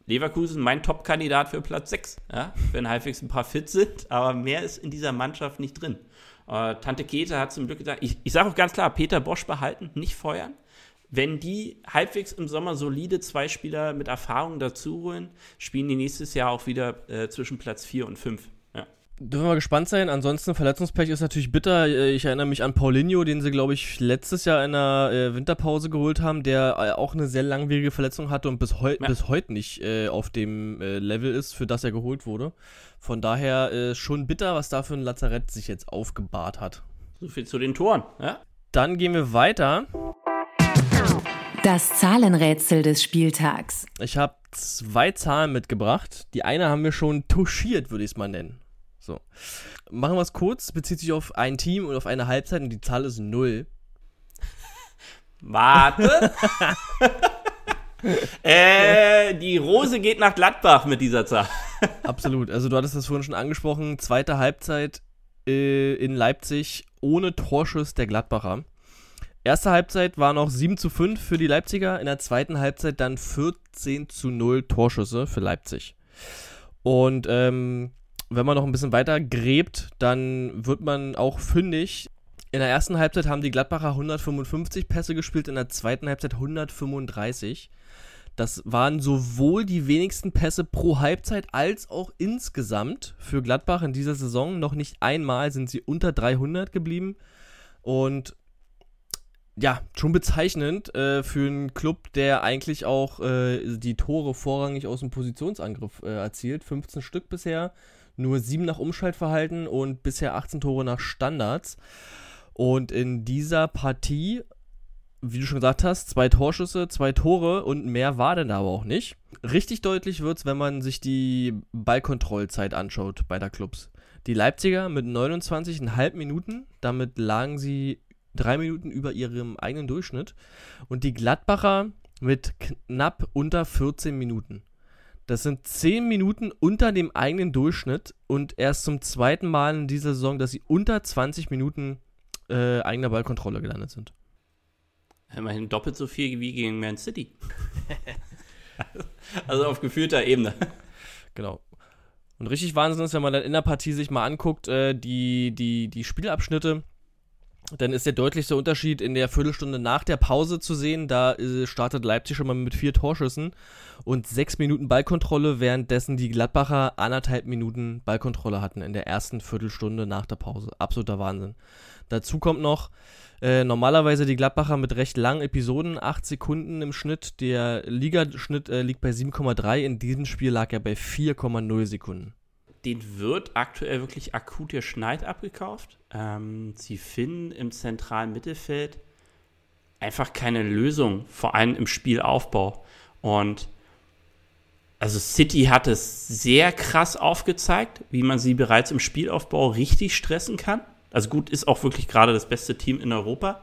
Leverkusen mein Top-Kandidat für Platz 6, ja? wenn halbwegs ein paar fit sind. Aber mehr ist in dieser Mannschaft nicht drin. Äh, Tante Kete hat zum Glück gesagt, ich, ich sage auch ganz klar, Peter Bosch behalten, nicht feuern. Wenn die halbwegs im Sommer solide zwei Spieler mit Erfahrung dazu holen, spielen die nächstes Jahr auch wieder äh, zwischen Platz 4 und 5. Dürfen wir gespannt sein. Ansonsten Verletzungspech ist natürlich bitter. Äh, ich erinnere mich an Paulinho, den sie, glaube ich, letztes Jahr in der äh, Winterpause geholt haben, der äh, auch eine sehr langwierige Verletzung hatte und bis, heu ja. bis heute nicht äh, auf dem äh, Level ist, für das er geholt wurde. Von daher äh, schon bitter, was da für ein Lazarett sich jetzt aufgebahrt hat. So viel zu den Toren, ja? Dann gehen wir weiter. Das Zahlenrätsel des Spieltags. Ich habe zwei Zahlen mitgebracht. Die eine haben wir schon touchiert, würde ich es mal nennen. So. Machen wir es kurz, bezieht sich auf ein Team und auf eine Halbzeit und die Zahl ist 0. Warte. äh, die Rose geht nach Gladbach mit dieser Zahl. Absolut. Also du hattest das vorhin schon angesprochen. Zweite Halbzeit äh, in Leipzig ohne Torschuss der Gladbacher. Erste Halbzeit war noch 7 zu 5 für die Leipziger, in der zweiten Halbzeit dann 14 zu 0 Torschüsse für Leipzig. Und ähm, wenn man noch ein bisschen weiter gräbt, dann wird man auch fündig. In der ersten Halbzeit haben die Gladbacher 155 Pässe gespielt, in der zweiten Halbzeit 135. Das waren sowohl die wenigsten Pässe pro Halbzeit als auch insgesamt für Gladbach in dieser Saison. Noch nicht einmal sind sie unter 300 geblieben. Und ja, schon bezeichnend äh, für einen Club, der eigentlich auch äh, die Tore vorrangig aus dem Positionsangriff äh, erzielt. 15 Stück bisher, nur 7 nach Umschaltverhalten und bisher 18 Tore nach Standards. Und in dieser Partie, wie du schon gesagt hast, zwei Torschüsse, zwei Tore und mehr war denn aber auch nicht. Richtig deutlich wird es, wenn man sich die Ballkontrollzeit anschaut bei der Clubs. Die Leipziger mit 29,5 Minuten, damit lagen sie drei Minuten über ihrem eigenen Durchschnitt. Und die Gladbacher mit knapp unter 14 Minuten. Das sind 10 Minuten unter dem eigenen Durchschnitt und erst zum zweiten Mal in dieser Saison, dass sie unter 20 Minuten äh, eigener Ballkontrolle gelandet sind. Immerhin doppelt so viel wie gegen Man City. also auf gefühlter Ebene. Genau. Und richtig Wahnsinn ist, wenn man dann in der Partie sich mal anguckt, äh, die, die, die Spielabschnitte dann ist der deutlichste Unterschied in der Viertelstunde nach der Pause zu sehen. Da äh, startet Leipzig schon mal mit vier Torschüssen und sechs Minuten Ballkontrolle, währenddessen die Gladbacher anderthalb Minuten Ballkontrolle hatten in der ersten Viertelstunde nach der Pause. Absoluter Wahnsinn. Dazu kommt noch äh, normalerweise die Gladbacher mit recht langen Episoden, acht Sekunden im Schnitt. Der Ligaschnitt äh, liegt bei 7,3. In diesem Spiel lag er bei 4,0 Sekunden den wird aktuell wirklich akut der Schneid abgekauft. Ähm, sie finden im zentralen Mittelfeld einfach keine Lösung, vor allem im Spielaufbau. Und also City hat es sehr krass aufgezeigt, wie man sie bereits im Spielaufbau richtig stressen kann. Also gut, ist auch wirklich gerade das beste Team in Europa.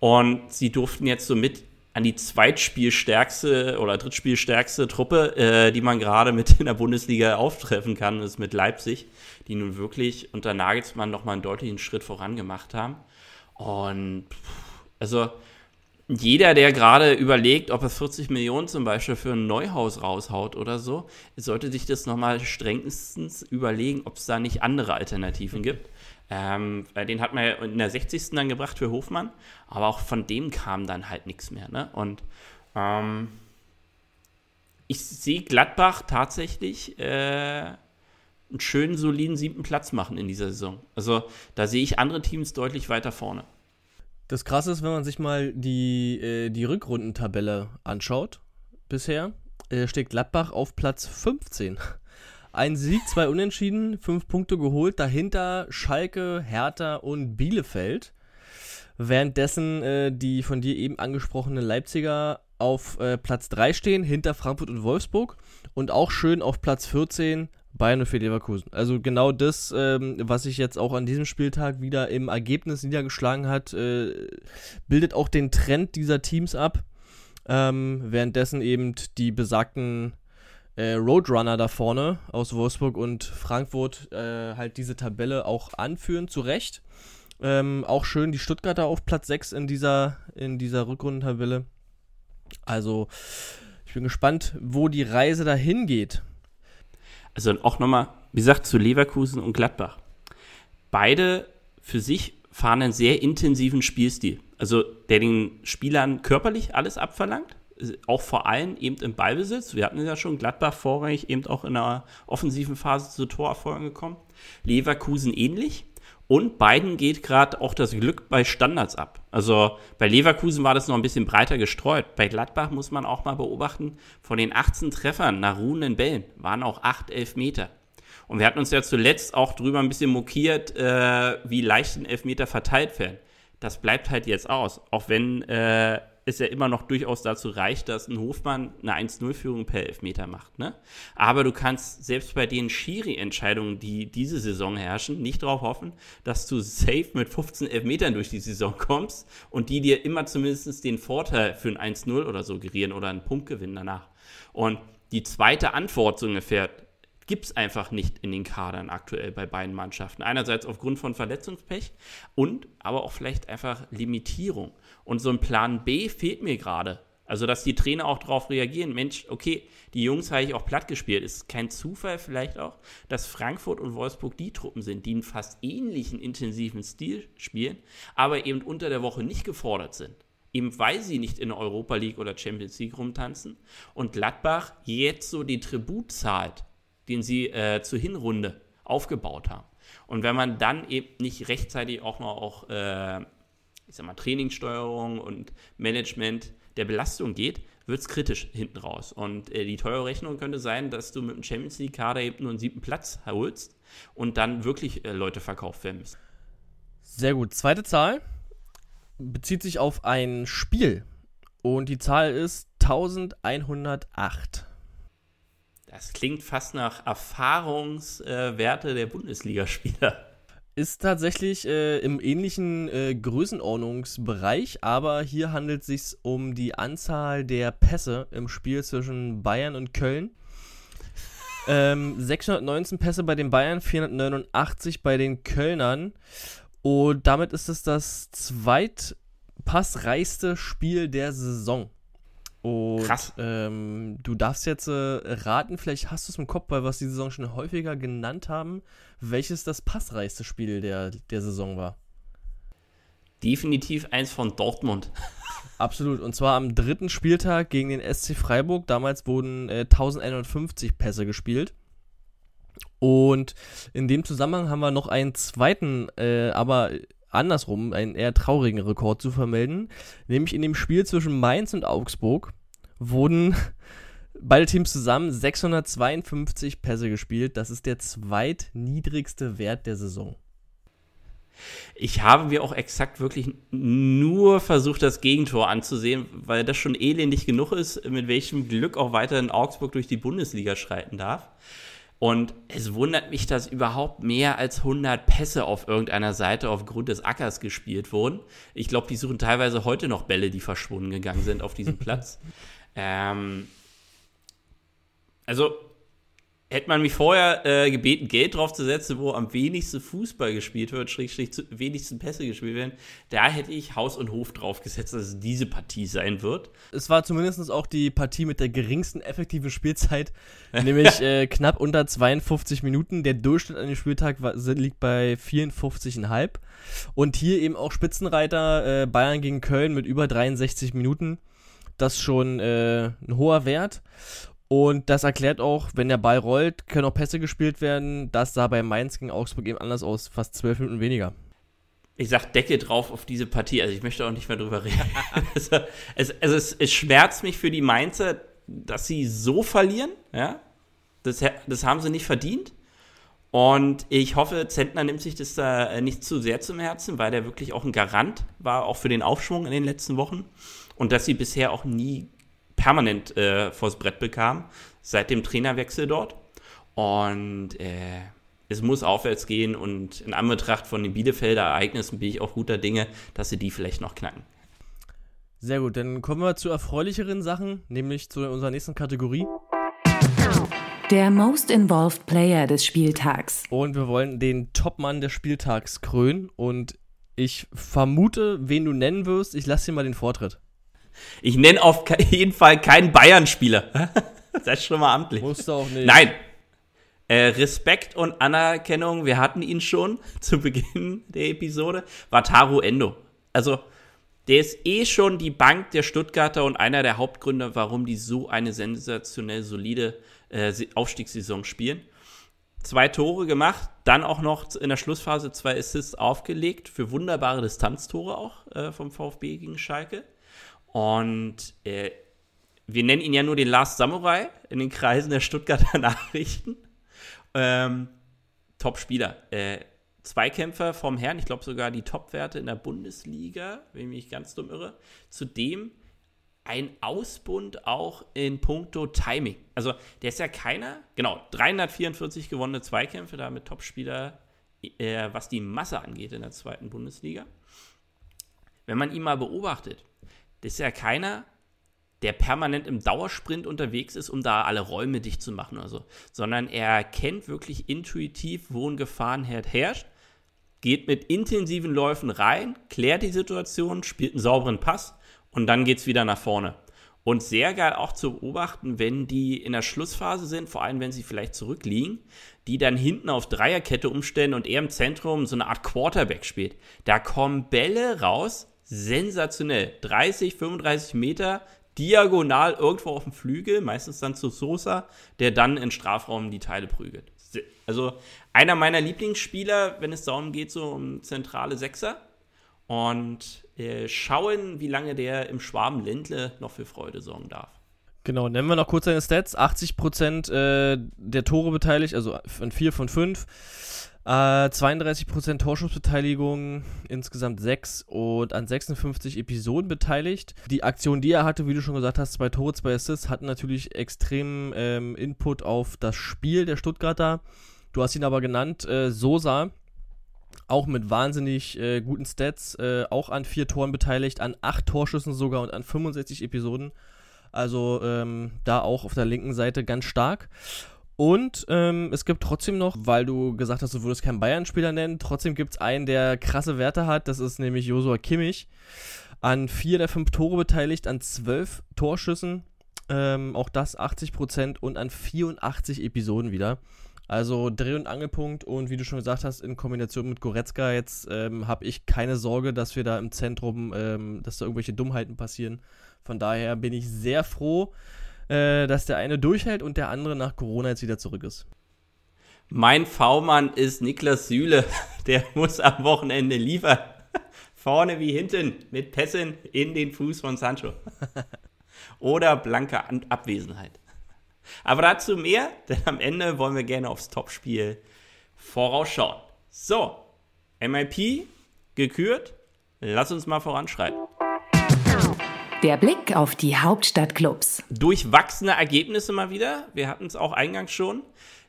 Und sie durften jetzt so mit an die zweitspielstärkste oder drittspielstärkste Truppe, äh, die man gerade mit in der Bundesliga auftreffen kann, ist mit Leipzig, die nun wirklich unter Nagelsmann nochmal einen deutlichen Schritt vorangemacht haben. Und also jeder, der gerade überlegt, ob er 40 Millionen zum Beispiel für ein Neuhaus raushaut oder so, sollte sich das nochmal strengstens überlegen, ob es da nicht andere Alternativen gibt. Ähm, den hat man ja in der 60. dann gebracht für Hofmann, aber auch von dem kam dann halt nichts mehr. Ne? Und ähm, ich sehe Gladbach tatsächlich äh, einen schönen, soliden siebten Platz machen in dieser Saison. Also da sehe ich andere Teams deutlich weiter vorne. Das Krasse ist, wenn man sich mal die, äh, die Rückrundentabelle anschaut, bisher, äh, steht Gladbach auf Platz 15. Ein Sieg, zwei Unentschieden, fünf Punkte geholt. Dahinter Schalke, Hertha und Bielefeld. Währenddessen äh, die von dir eben angesprochene Leipziger auf äh, Platz 3 stehen, hinter Frankfurt und Wolfsburg. Und auch schön auf Platz 14 Bayern und für Leverkusen. Also genau das, ähm, was sich jetzt auch an diesem Spieltag wieder im Ergebnis niedergeschlagen hat, äh, bildet auch den Trend dieser Teams ab. Ähm, währenddessen eben die besagten äh, Roadrunner da vorne aus Wolfsburg und Frankfurt äh, halt diese Tabelle auch anführen, zu Recht. Ähm, auch schön die Stuttgarter auf Platz 6 in dieser, in dieser Rückrundentabelle. Also, ich bin gespannt, wo die Reise dahin geht. Also auch nochmal, wie gesagt, zu Leverkusen und Gladbach. Beide für sich fahren einen sehr intensiven Spielstil. Also der den Spielern körperlich alles abverlangt, auch vor allem eben im Ballbesitz. Wir hatten ja schon Gladbach vorrangig eben auch in der offensiven Phase zu Torerfolgen gekommen. Leverkusen ähnlich. Und beiden geht gerade auch das Glück bei Standards ab. Also bei Leverkusen war das noch ein bisschen breiter gestreut. Bei Gladbach muss man auch mal beobachten, von den 18 Treffern nach ruhenden Bällen waren auch 8 Elfmeter. Und wir hatten uns ja zuletzt auch drüber ein bisschen mokiert, äh, wie leicht ein Elfmeter verteilt werden. Das bleibt halt jetzt aus. Auch wenn äh, es ja immer noch durchaus dazu reicht, dass ein Hofmann eine 1-0-Führung per Elfmeter macht. Ne? Aber du kannst selbst bei den Schiri-Entscheidungen, die diese Saison herrschen, nicht darauf hoffen, dass du safe mit 15 Elfmetern durch die Saison kommst und die dir immer zumindest den Vorteil für ein 1-0 oder so gerieren oder einen Punktgewinn danach. Und die zweite Antwort so ungefähr gibt es einfach nicht in den Kadern aktuell bei beiden Mannschaften. Einerseits aufgrund von Verletzungspech und aber auch vielleicht einfach Limitierung. Und so ein Plan B fehlt mir gerade. Also, dass die Trainer auch darauf reagieren. Mensch, okay, die Jungs habe ich auch platt gespielt. Ist kein Zufall vielleicht auch, dass Frankfurt und Wolfsburg die Truppen sind, die einen fast ähnlichen intensiven Stil spielen, aber eben unter der Woche nicht gefordert sind. Eben weil sie nicht in Europa League oder Champions League rumtanzen. Und Gladbach jetzt so die Tribut zahlt den sie äh, zur Hinrunde aufgebaut haben. Und wenn man dann eben nicht rechtzeitig auch noch auch, äh, ich sag mal, Trainingssteuerung und Management der Belastung geht, wird es kritisch hinten raus. Und äh, die teure Rechnung könnte sein, dass du mit dem Champions League-Kader eben nur einen siebten Platz holst und dann wirklich äh, Leute verkauft werden müssen. Sehr gut. Zweite Zahl bezieht sich auf ein Spiel. Und die Zahl ist 1108. Das klingt fast nach Erfahrungswerte äh, der Bundesligaspieler. Ist tatsächlich äh, im ähnlichen äh, Größenordnungsbereich, aber hier handelt es sich um die Anzahl der Pässe im Spiel zwischen Bayern und Köln. Ähm, 619 Pässe bei den Bayern, 489 bei den Kölnern. Und damit ist es das zweitpassreichste Spiel der Saison. Und Krass. Ähm, du darfst jetzt äh, raten, vielleicht hast du es im Kopf, weil wir es die Saison schon häufiger genannt haben, welches das passreichste Spiel der, der Saison war. Definitiv eins von Dortmund. Absolut. Und zwar am dritten Spieltag gegen den SC Freiburg. Damals wurden äh, 1150 Pässe gespielt. Und in dem Zusammenhang haben wir noch einen zweiten, äh, aber andersrum einen eher traurigen Rekord zu vermelden. Nämlich in dem Spiel zwischen Mainz und Augsburg wurden beide Teams zusammen 652 Pässe gespielt. Das ist der zweitniedrigste Wert der Saison. Ich habe mir auch exakt wirklich nur versucht, das Gegentor anzusehen, weil das schon elendig genug ist, mit welchem Glück auch weiterhin Augsburg durch die Bundesliga schreiten darf. Und es wundert mich, dass überhaupt mehr als 100 Pässe auf irgendeiner Seite aufgrund des Ackers gespielt wurden. Ich glaube, die suchen teilweise heute noch Bälle, die verschwunden gegangen sind auf diesem Platz. Ähm, also Hätte man mich vorher äh, gebeten, Geld drauf zu setzen, wo am wenigsten Fußball gespielt wird, schrägstrich wenigsten Pässe gespielt werden, da hätte ich Haus und Hof drauf gesetzt, dass es diese Partie sein wird. Es war zumindest auch die Partie mit der geringsten effektiven Spielzeit, nämlich äh, knapp unter 52 Minuten. Der Durchschnitt an dem Spieltag war, liegt bei 54,5. Und hier eben auch Spitzenreiter äh, Bayern gegen Köln mit über 63 Minuten. Das schon äh, ein hoher Wert. Und das erklärt auch, wenn der Ball rollt, können auch Pässe gespielt werden. Das sah bei Mainz gegen Augsburg eben anders aus, fast zwölf Minuten weniger. Ich sag Decke drauf auf diese Partie, also ich möchte auch nicht mehr drüber reden. also, es, also es, es, schmerzt mich für die Mainzer, dass sie so verlieren, ja. Das, das haben sie nicht verdient. Und ich hoffe, Zentner nimmt sich das da äh, nicht zu sehr zum Herzen, weil der wirklich auch ein Garant war, auch für den Aufschwung in den letzten Wochen. Und dass sie bisher auch nie permanent äh, vors Brett bekam, seit dem Trainerwechsel dort. Und äh, es muss aufwärts gehen und in Anbetracht von den Bielefelder Ereignissen bin ich auch guter Dinge, dass sie die vielleicht noch knacken. Sehr gut, dann kommen wir zu erfreulicheren Sachen, nämlich zu unserer nächsten Kategorie. Der Most Involved Player des Spieltags. Und wir wollen den Topmann des Spieltags krönen und ich vermute, wen du nennen wirst. Ich lasse dir mal den Vortritt. Ich nenne auf jeden Fall keinen Bayern-Spieler. das ist schon mal amtlich. Musst du auch nicht. Nein. Äh, Respekt und Anerkennung, wir hatten ihn schon zu Beginn der Episode, war Taro Endo. Also, der ist eh schon die Bank der Stuttgarter und einer der Hauptgründe, warum die so eine sensationell solide äh, Aufstiegssaison spielen. Zwei Tore gemacht, dann auch noch in der Schlussphase zwei Assists aufgelegt, für wunderbare Distanztore auch äh, vom VfB gegen Schalke. Und äh, wir nennen ihn ja nur den Last Samurai in den Kreisen der Stuttgarter Nachrichten. Ähm, Top-Spieler. Äh, Zweikämpfer vom Herrn, ich glaube sogar die Top-Werte in der Bundesliga, wenn ich mich ganz dumm irre. Zudem ein Ausbund auch in puncto Timing. Also der ist ja keiner, genau, 344 gewonnene Zweikämpfe, damit Top-Spieler, äh, was die Masse angeht in der zweiten Bundesliga. Wenn man ihn mal beobachtet, das ist ja keiner, der permanent im Dauersprint unterwegs ist, um da alle Räume dicht zu machen oder so, sondern er kennt wirklich intuitiv, wo ein Gefahrenherd herrscht, geht mit intensiven Läufen rein, klärt die Situation, spielt einen sauberen Pass und dann geht es wieder nach vorne. Und sehr geil auch zu beobachten, wenn die in der Schlussphase sind, vor allem wenn sie vielleicht zurückliegen, die dann hinten auf Dreierkette umstellen und er im Zentrum so eine Art Quarterback spielt. Da kommen Bälle raus, sensationell. 30, 35 Meter diagonal irgendwo auf dem Flügel, meistens dann zu Sosa, der dann in Strafraum die Teile prügelt. Also einer meiner Lieblingsspieler, wenn es darum geht, so um zentrale Sechser. und äh, schauen, wie lange der im Schwabenländle noch für Freude sorgen darf. Genau, nennen wir noch kurz seine Stats. 80% äh, der Tore beteiligt, also von 4 von 5. Äh, 32% Torschussbeteiligung, insgesamt 6 und an 56 Episoden beteiligt. Die Aktion, die er hatte, wie du schon gesagt hast, zwei Tore, zwei Assists, hatten natürlich extremen ähm, Input auf das Spiel der Stuttgarter. Du hast ihn aber genannt, äh, Sosa, auch mit wahnsinnig äh, guten Stats, äh, auch an vier Toren beteiligt, an acht Torschüssen sogar und an 65 Episoden. Also ähm, da auch auf der linken Seite ganz stark. Und ähm, es gibt trotzdem noch, weil du gesagt hast, du würdest keinen Bayern-Spieler nennen, trotzdem gibt es einen, der krasse Werte hat. Das ist nämlich Josua Kimmich. An vier der fünf Tore beteiligt, an zwölf Torschüssen. Ähm, auch das 80% und an 84 Episoden wieder. Also Dreh- und Angelpunkt und wie du schon gesagt hast, in Kombination mit Goretzka jetzt ähm, habe ich keine Sorge, dass wir da im Zentrum, ähm, dass da irgendwelche Dummheiten passieren. Von daher bin ich sehr froh, äh, dass der eine durchhält und der andere nach Corona jetzt wieder zurück ist. Mein V-Mann ist Niklas Süle. Der muss am Wochenende liefern. Vorne wie hinten mit Pässen in den Fuß von Sancho. Oder blanke Abwesenheit. Aber dazu mehr, denn am Ende wollen wir gerne aufs Topspiel vorausschauen. So, MIP gekürt. Lass uns mal voranschreiten. Der Blick auf die Hauptstadtclubs. Durchwachsene Ergebnisse mal wieder. Wir hatten es auch eingangs schon.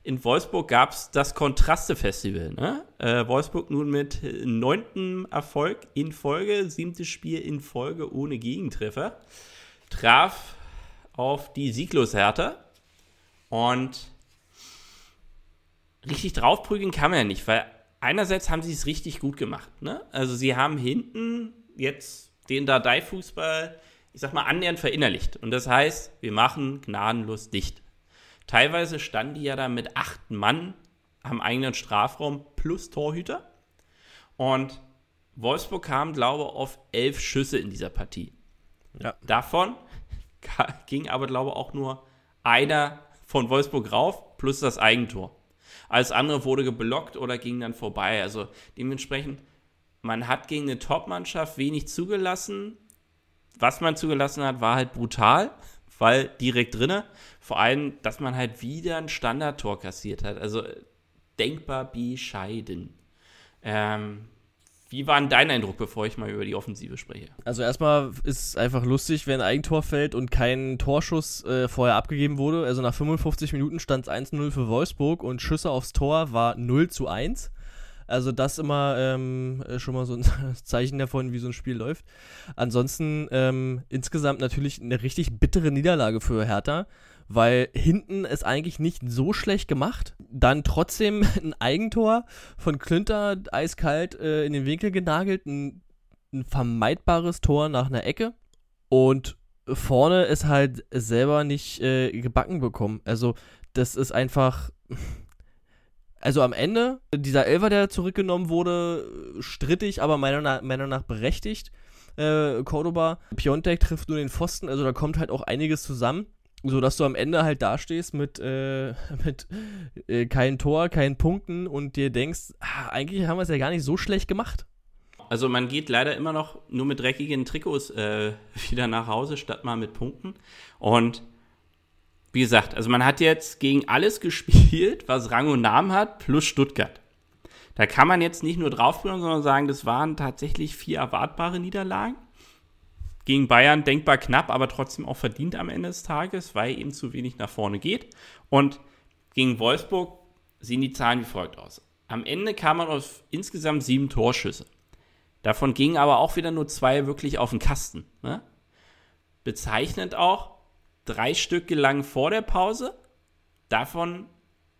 In Wolfsburg gab es das Kontraste-Festival. Ne? Äh, Wolfsburg nun mit neuntem Erfolg in Folge, siebtes Spiel in Folge ohne Gegentreffer. Traf auf die sieglos Hertha. Und richtig draufprügeln kann man ja nicht, weil einerseits haben sie es richtig gut gemacht. Ne? Also sie haben hinten jetzt den Dadei-Fußball ich sag mal, annähernd verinnerlicht. Und das heißt, wir machen gnadenlos dicht. Teilweise standen die ja da mit acht Mann am eigenen Strafraum plus Torhüter. Und Wolfsburg kam, glaube ich, auf elf Schüsse in dieser Partie. Ja. Davon ging aber, glaube ich, auch nur einer von Wolfsburg rauf, plus das Eigentor. Alles andere wurde geblockt oder ging dann vorbei. Also dementsprechend, man hat gegen eine Top-Mannschaft wenig zugelassen, was man zugelassen hat, war halt brutal, weil direkt drinne. Vor allem, dass man halt wieder ein Standardtor kassiert hat. Also denkbar bescheiden. Ähm, wie war denn dein Eindruck, bevor ich mal über die Offensive spreche? Also erstmal ist es einfach lustig, wenn ein Eigentor fällt und kein Torschuss äh, vorher abgegeben wurde. Also nach 55 Minuten stand es 1-0 für Wolfsburg und Schüsse aufs Tor war 0 zu 1. Also das immer ähm, äh, schon mal so ein Zeichen davon, wie so ein Spiel läuft. Ansonsten ähm, insgesamt natürlich eine richtig bittere Niederlage für Hertha, weil hinten ist eigentlich nicht so schlecht gemacht. Dann trotzdem ein Eigentor von Klünter eiskalt äh, in den Winkel genagelt, ein, ein vermeidbares Tor nach einer Ecke und vorne ist halt selber nicht äh, gebacken bekommen. Also das ist einfach also am Ende, dieser Elfer, der zurückgenommen wurde, strittig, aber meiner Meinung nach berechtigt. Äh, Cordoba, Piontek trifft nur den Pfosten, also da kommt halt auch einiges zusammen, sodass du am Ende halt dastehst mit, äh, mit äh, keinem Tor, keinen Punkten und dir denkst, ah, eigentlich haben wir es ja gar nicht so schlecht gemacht. Also man geht leider immer noch nur mit dreckigen Trikots äh, wieder nach Hause, statt mal mit Punkten. Und wie gesagt, also man hat jetzt gegen alles gespielt, was Rang und Namen hat, plus Stuttgart. Da kann man jetzt nicht nur draufbringen, sondern sagen, das waren tatsächlich vier erwartbare Niederlagen. Gegen Bayern denkbar knapp, aber trotzdem auch verdient am Ende des Tages, weil eben zu wenig nach vorne geht. Und gegen Wolfsburg sehen die Zahlen wie folgt aus. Am Ende kam man auf insgesamt sieben Torschüsse. Davon gingen aber auch wieder nur zwei wirklich auf den Kasten. Ne? Bezeichnend auch, drei Stück gelangen vor der Pause. Davon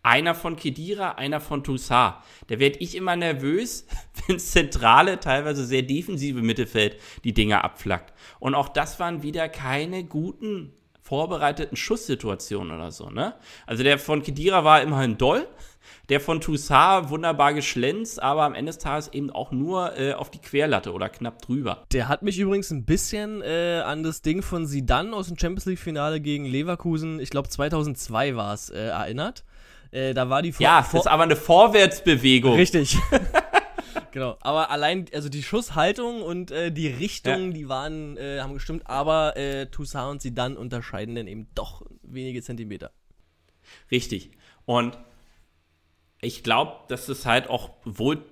einer von Kedira, einer von Toussaint. Da werde ich immer nervös, wenn zentrale, teilweise sehr defensive Mittelfeld die Dinger abflackt. Und auch das waren wieder keine guten vorbereiteten Schusssituationen oder so, ne? Also der von Kedira war immerhin doll, der von Toussaint wunderbar geschlänzt, aber am Ende des Tages eben auch nur äh, auf die Querlatte oder knapp drüber. Der hat mich übrigens ein bisschen äh, an das Ding von Sidan aus dem Champions League Finale gegen Leverkusen, ich glaube 2002 war es, äh, erinnert. Äh, da war die Vor Ja, das ist aber eine Vorwärtsbewegung. Richtig. Genau, aber allein, also die Schusshaltung und äh, die Richtung, ja. die waren, äh, haben gestimmt, aber äh, Toussaint und sie dann unterscheiden dann eben doch wenige Zentimeter. Richtig. Und ich glaube, dass es halt auch wohl,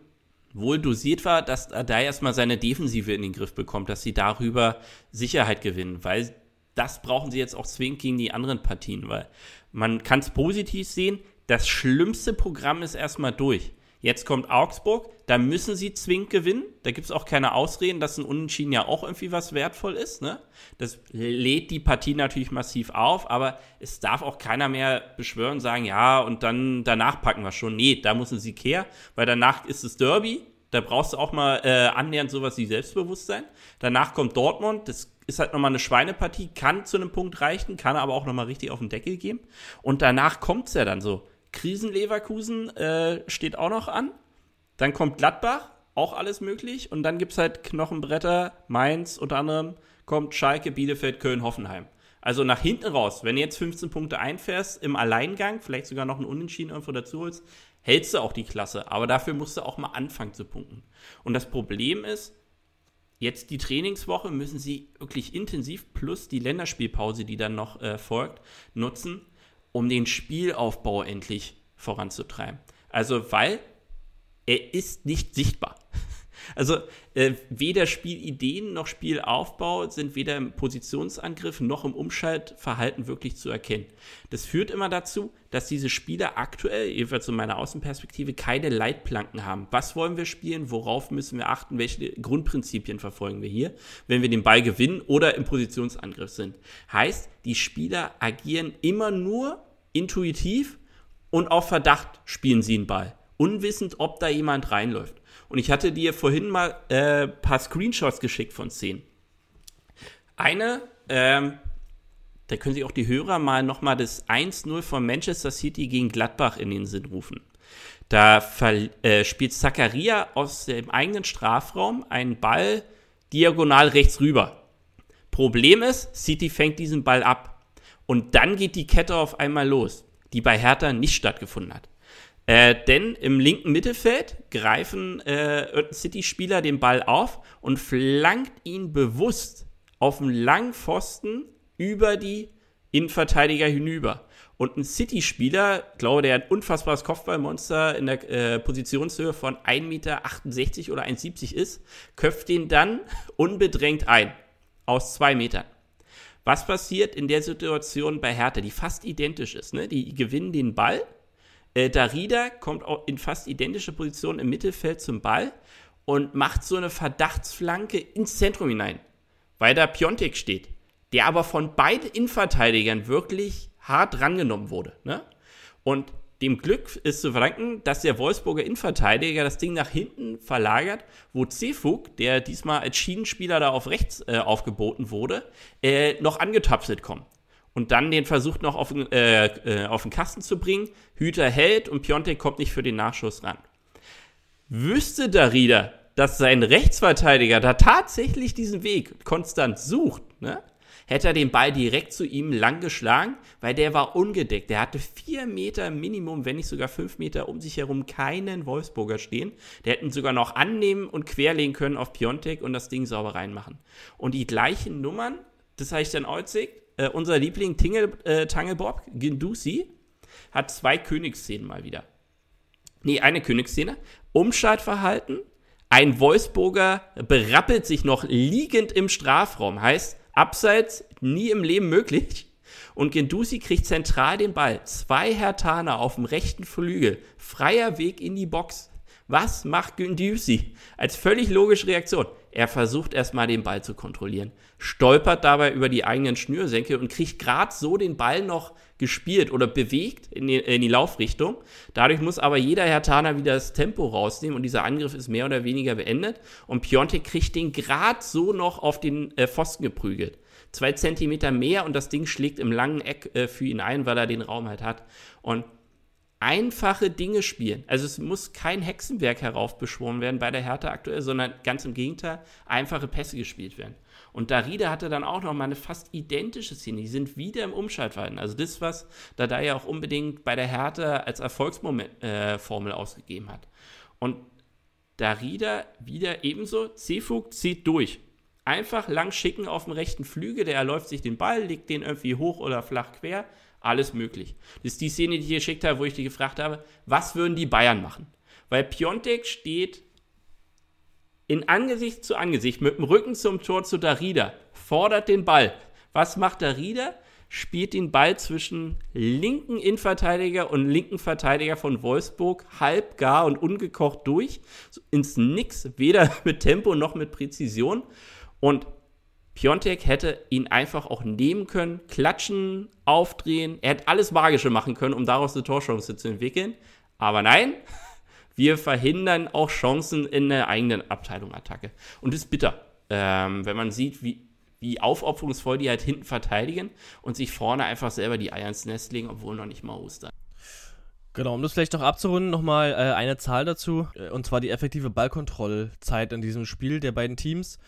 wohl dosiert war, dass er da erstmal seine Defensive in den Griff bekommt, dass sie darüber Sicherheit gewinnen, weil das brauchen sie jetzt auch zwingend gegen die anderen Partien, weil man kann es positiv sehen, das schlimmste Programm ist erstmal durch. Jetzt kommt Augsburg, da müssen sie zwingend gewinnen. Da gibt es auch keine Ausreden, dass ein Unentschieden ja auch irgendwie was wertvoll ist. Ne? Das lädt die Partie natürlich massiv auf, aber es darf auch keiner mehr beschwören sagen, ja, und dann danach packen wir schon. Nee, da muss ein Sieg her, weil danach ist es Derby. Da brauchst du auch mal äh, annähernd sowas wie Selbstbewusstsein. Danach kommt Dortmund, das ist halt nochmal eine Schweinepartie, kann zu einem Punkt reichen, kann aber auch nochmal richtig auf den Deckel geben. Und danach kommt es ja dann so. Krisenleverkusen äh, steht auch noch an. Dann kommt Gladbach, auch alles möglich. Und dann gibt es halt Knochenbretter, Mainz unter anderem, kommt Schalke, Bielefeld, Köln, Hoffenheim. Also nach hinten raus, wenn du jetzt 15 Punkte einfährst im Alleingang, vielleicht sogar noch einen Unentschieden irgendwo dazu holst, hältst du auch die Klasse. Aber dafür musst du auch mal anfangen zu punkten. Und das Problem ist, jetzt die Trainingswoche müssen sie wirklich intensiv plus die Länderspielpause, die dann noch äh, folgt, nutzen, um den Spielaufbau endlich voranzutreiben. Also, weil er ist nicht sichtbar. Also äh, weder Spielideen noch Spielaufbau sind weder im Positionsangriff noch im Umschaltverhalten wirklich zu erkennen. Das führt immer dazu, dass diese Spieler aktuell, jedenfalls in meiner Außenperspektive, keine Leitplanken haben. Was wollen wir spielen? Worauf müssen wir achten? Welche Grundprinzipien verfolgen wir hier, wenn wir den Ball gewinnen oder im Positionsangriff sind? Heißt, die Spieler agieren immer nur intuitiv und auf Verdacht spielen sie den Ball, unwissend, ob da jemand reinläuft. Und ich hatte dir vorhin mal ein äh, paar Screenshots geschickt von Szenen. Eine, ähm, da können sich auch die Hörer mal nochmal das 1-0 von Manchester City gegen Gladbach in den Sinn rufen. Da äh, spielt Zakaria aus dem eigenen Strafraum einen Ball diagonal rechts rüber. Problem ist, City fängt diesen Ball ab. Und dann geht die Kette auf einmal los, die bei Hertha nicht stattgefunden hat. Äh, denn im linken Mittelfeld greifen äh, City-Spieler den Ball auf und flankt ihn bewusst auf den langen Pfosten über die Innenverteidiger hinüber. Und ein City-Spieler, glaube der ein unfassbares Kopfballmonster in der äh, Positionshöhe von 1,68 Meter oder 1,70 ist, köpft den dann unbedrängt ein. Aus zwei Metern. Was passiert in der Situation bei Hertha, die fast identisch ist? Ne? Die gewinnen den Ball äh, Darida kommt auch in fast identische Position im Mittelfeld zum Ball und macht so eine Verdachtsflanke ins Zentrum hinein, weil da Piontek steht, der aber von beiden Innenverteidigern wirklich hart rangenommen wurde. Ne? Und dem Glück ist zu verdanken, dass der Wolfsburger Innenverteidiger das Ding nach hinten verlagert, wo Cefug, der diesmal als Schienenspieler da auf rechts äh, aufgeboten wurde, äh, noch angetapselt kommt und dann den versucht noch auf, äh, äh, auf den Kasten zu bringen. Hüter hält und Piontek kommt nicht für den Nachschuss ran. Wüsste Darida, dass sein Rechtsverteidiger da tatsächlich diesen Weg konstant sucht, ne? Hätte er den Ball direkt zu ihm lang geschlagen, weil der war ungedeckt. Der hatte vier Meter Minimum, wenn nicht sogar fünf Meter um sich herum keinen Wolfsburger stehen. Der hätten sogar noch annehmen und querlegen können auf Piontek und das Ding sauber reinmachen. Und die gleichen Nummern, das habe ich dann Euzig, äh, unser Liebling Tingle, äh, Tangelbob, Gindusi, hat zwei Königsszenen mal wieder. Nee, eine Königsszene. Umschaltverhalten. Ein Wolfsburger berappelt sich noch liegend im Strafraum. Heißt, abseits nie im Leben möglich. Und Gendusi kriegt zentral den Ball. Zwei Hertaner auf dem rechten Flügel. Freier Weg in die Box. Was macht Gendusi? Als völlig logische Reaktion. Er versucht erstmal den Ball zu kontrollieren, stolpert dabei über die eigenen Schnürsenkel und kriegt gerade so den Ball noch gespielt oder bewegt in die, in die, Laufrichtung. Dadurch muss aber jeder Hertaner wieder das Tempo rausnehmen und dieser Angriff ist mehr oder weniger beendet. Und Piontek kriegt den gerade so noch auf den äh, Pfosten geprügelt. Zwei Zentimeter mehr und das Ding schlägt im langen Eck äh, für ihn ein, weil er den Raum halt hat. Und einfache Dinge spielen. Also es muss kein Hexenwerk heraufbeschworen werden bei der Hertha aktuell, sondern ganz im Gegenteil, einfache Pässe gespielt werden. Und Darida hatte dann auch noch mal eine fast identische Szene. Die sind wieder im Umschaltverhalten. Also das, was da ja auch unbedingt bei der Hertha als Erfolgsformel äh, ausgegeben hat. Und Darida wieder ebenso. Seefug zieht durch. Einfach lang schicken auf dem rechten Flügel, der erläuft sich den Ball, legt den irgendwie hoch oder flach quer. Alles möglich. Das ist die Szene, die ich geschickt habe, wo ich dich gefragt habe, was würden die Bayern machen? Weil Piontek steht in Angesicht zu Angesicht mit dem Rücken zum Tor zu Darida, fordert den Ball. Was macht Darida? Spielt den Ball zwischen linken Innenverteidiger und linken Verteidiger von Wolfsburg halb gar und ungekocht durch, ins Nix, weder mit Tempo noch mit Präzision. Und Piontek hätte ihn einfach auch nehmen können, klatschen, aufdrehen. Er hätte alles Magische machen können, um daraus eine Torchance zu entwickeln. Aber nein, wir verhindern auch Chancen in der eigenen Abteilung Attacke. Und das ist bitter, ähm, wenn man sieht, wie, wie aufopferungsvoll die halt hinten verteidigen und sich vorne einfach selber die Eier ins Nest legen, obwohl noch nicht mal Ostern. Genau, um das vielleicht noch abzurunden, nochmal äh, eine Zahl dazu, äh, und zwar die effektive Ballkontrollzeit in diesem Spiel der beiden Teams.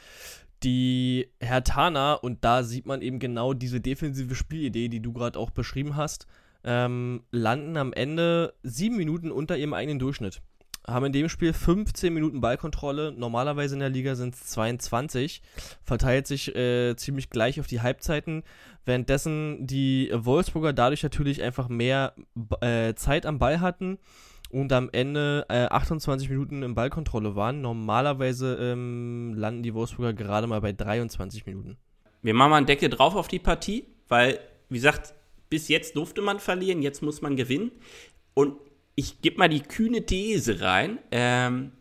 Die Hertana, und da sieht man eben genau diese defensive Spielidee, die du gerade auch beschrieben hast, ähm, landen am Ende sieben Minuten unter ihrem eigenen Durchschnitt haben in dem Spiel 15 Minuten Ballkontrolle. Normalerweise in der Liga sind es 22. Verteilt sich äh, ziemlich gleich auf die Halbzeiten. Währenddessen die Wolfsburger dadurch natürlich einfach mehr äh, Zeit am Ball hatten und am Ende äh, 28 Minuten in Ballkontrolle waren. Normalerweise ähm, landen die Wolfsburger gerade mal bei 23 Minuten. Wir machen mal einen Deckel drauf auf die Partie, weil, wie gesagt, bis jetzt durfte man verlieren, jetzt muss man gewinnen. Und ich gebe mal die kühne These rein. Ähm,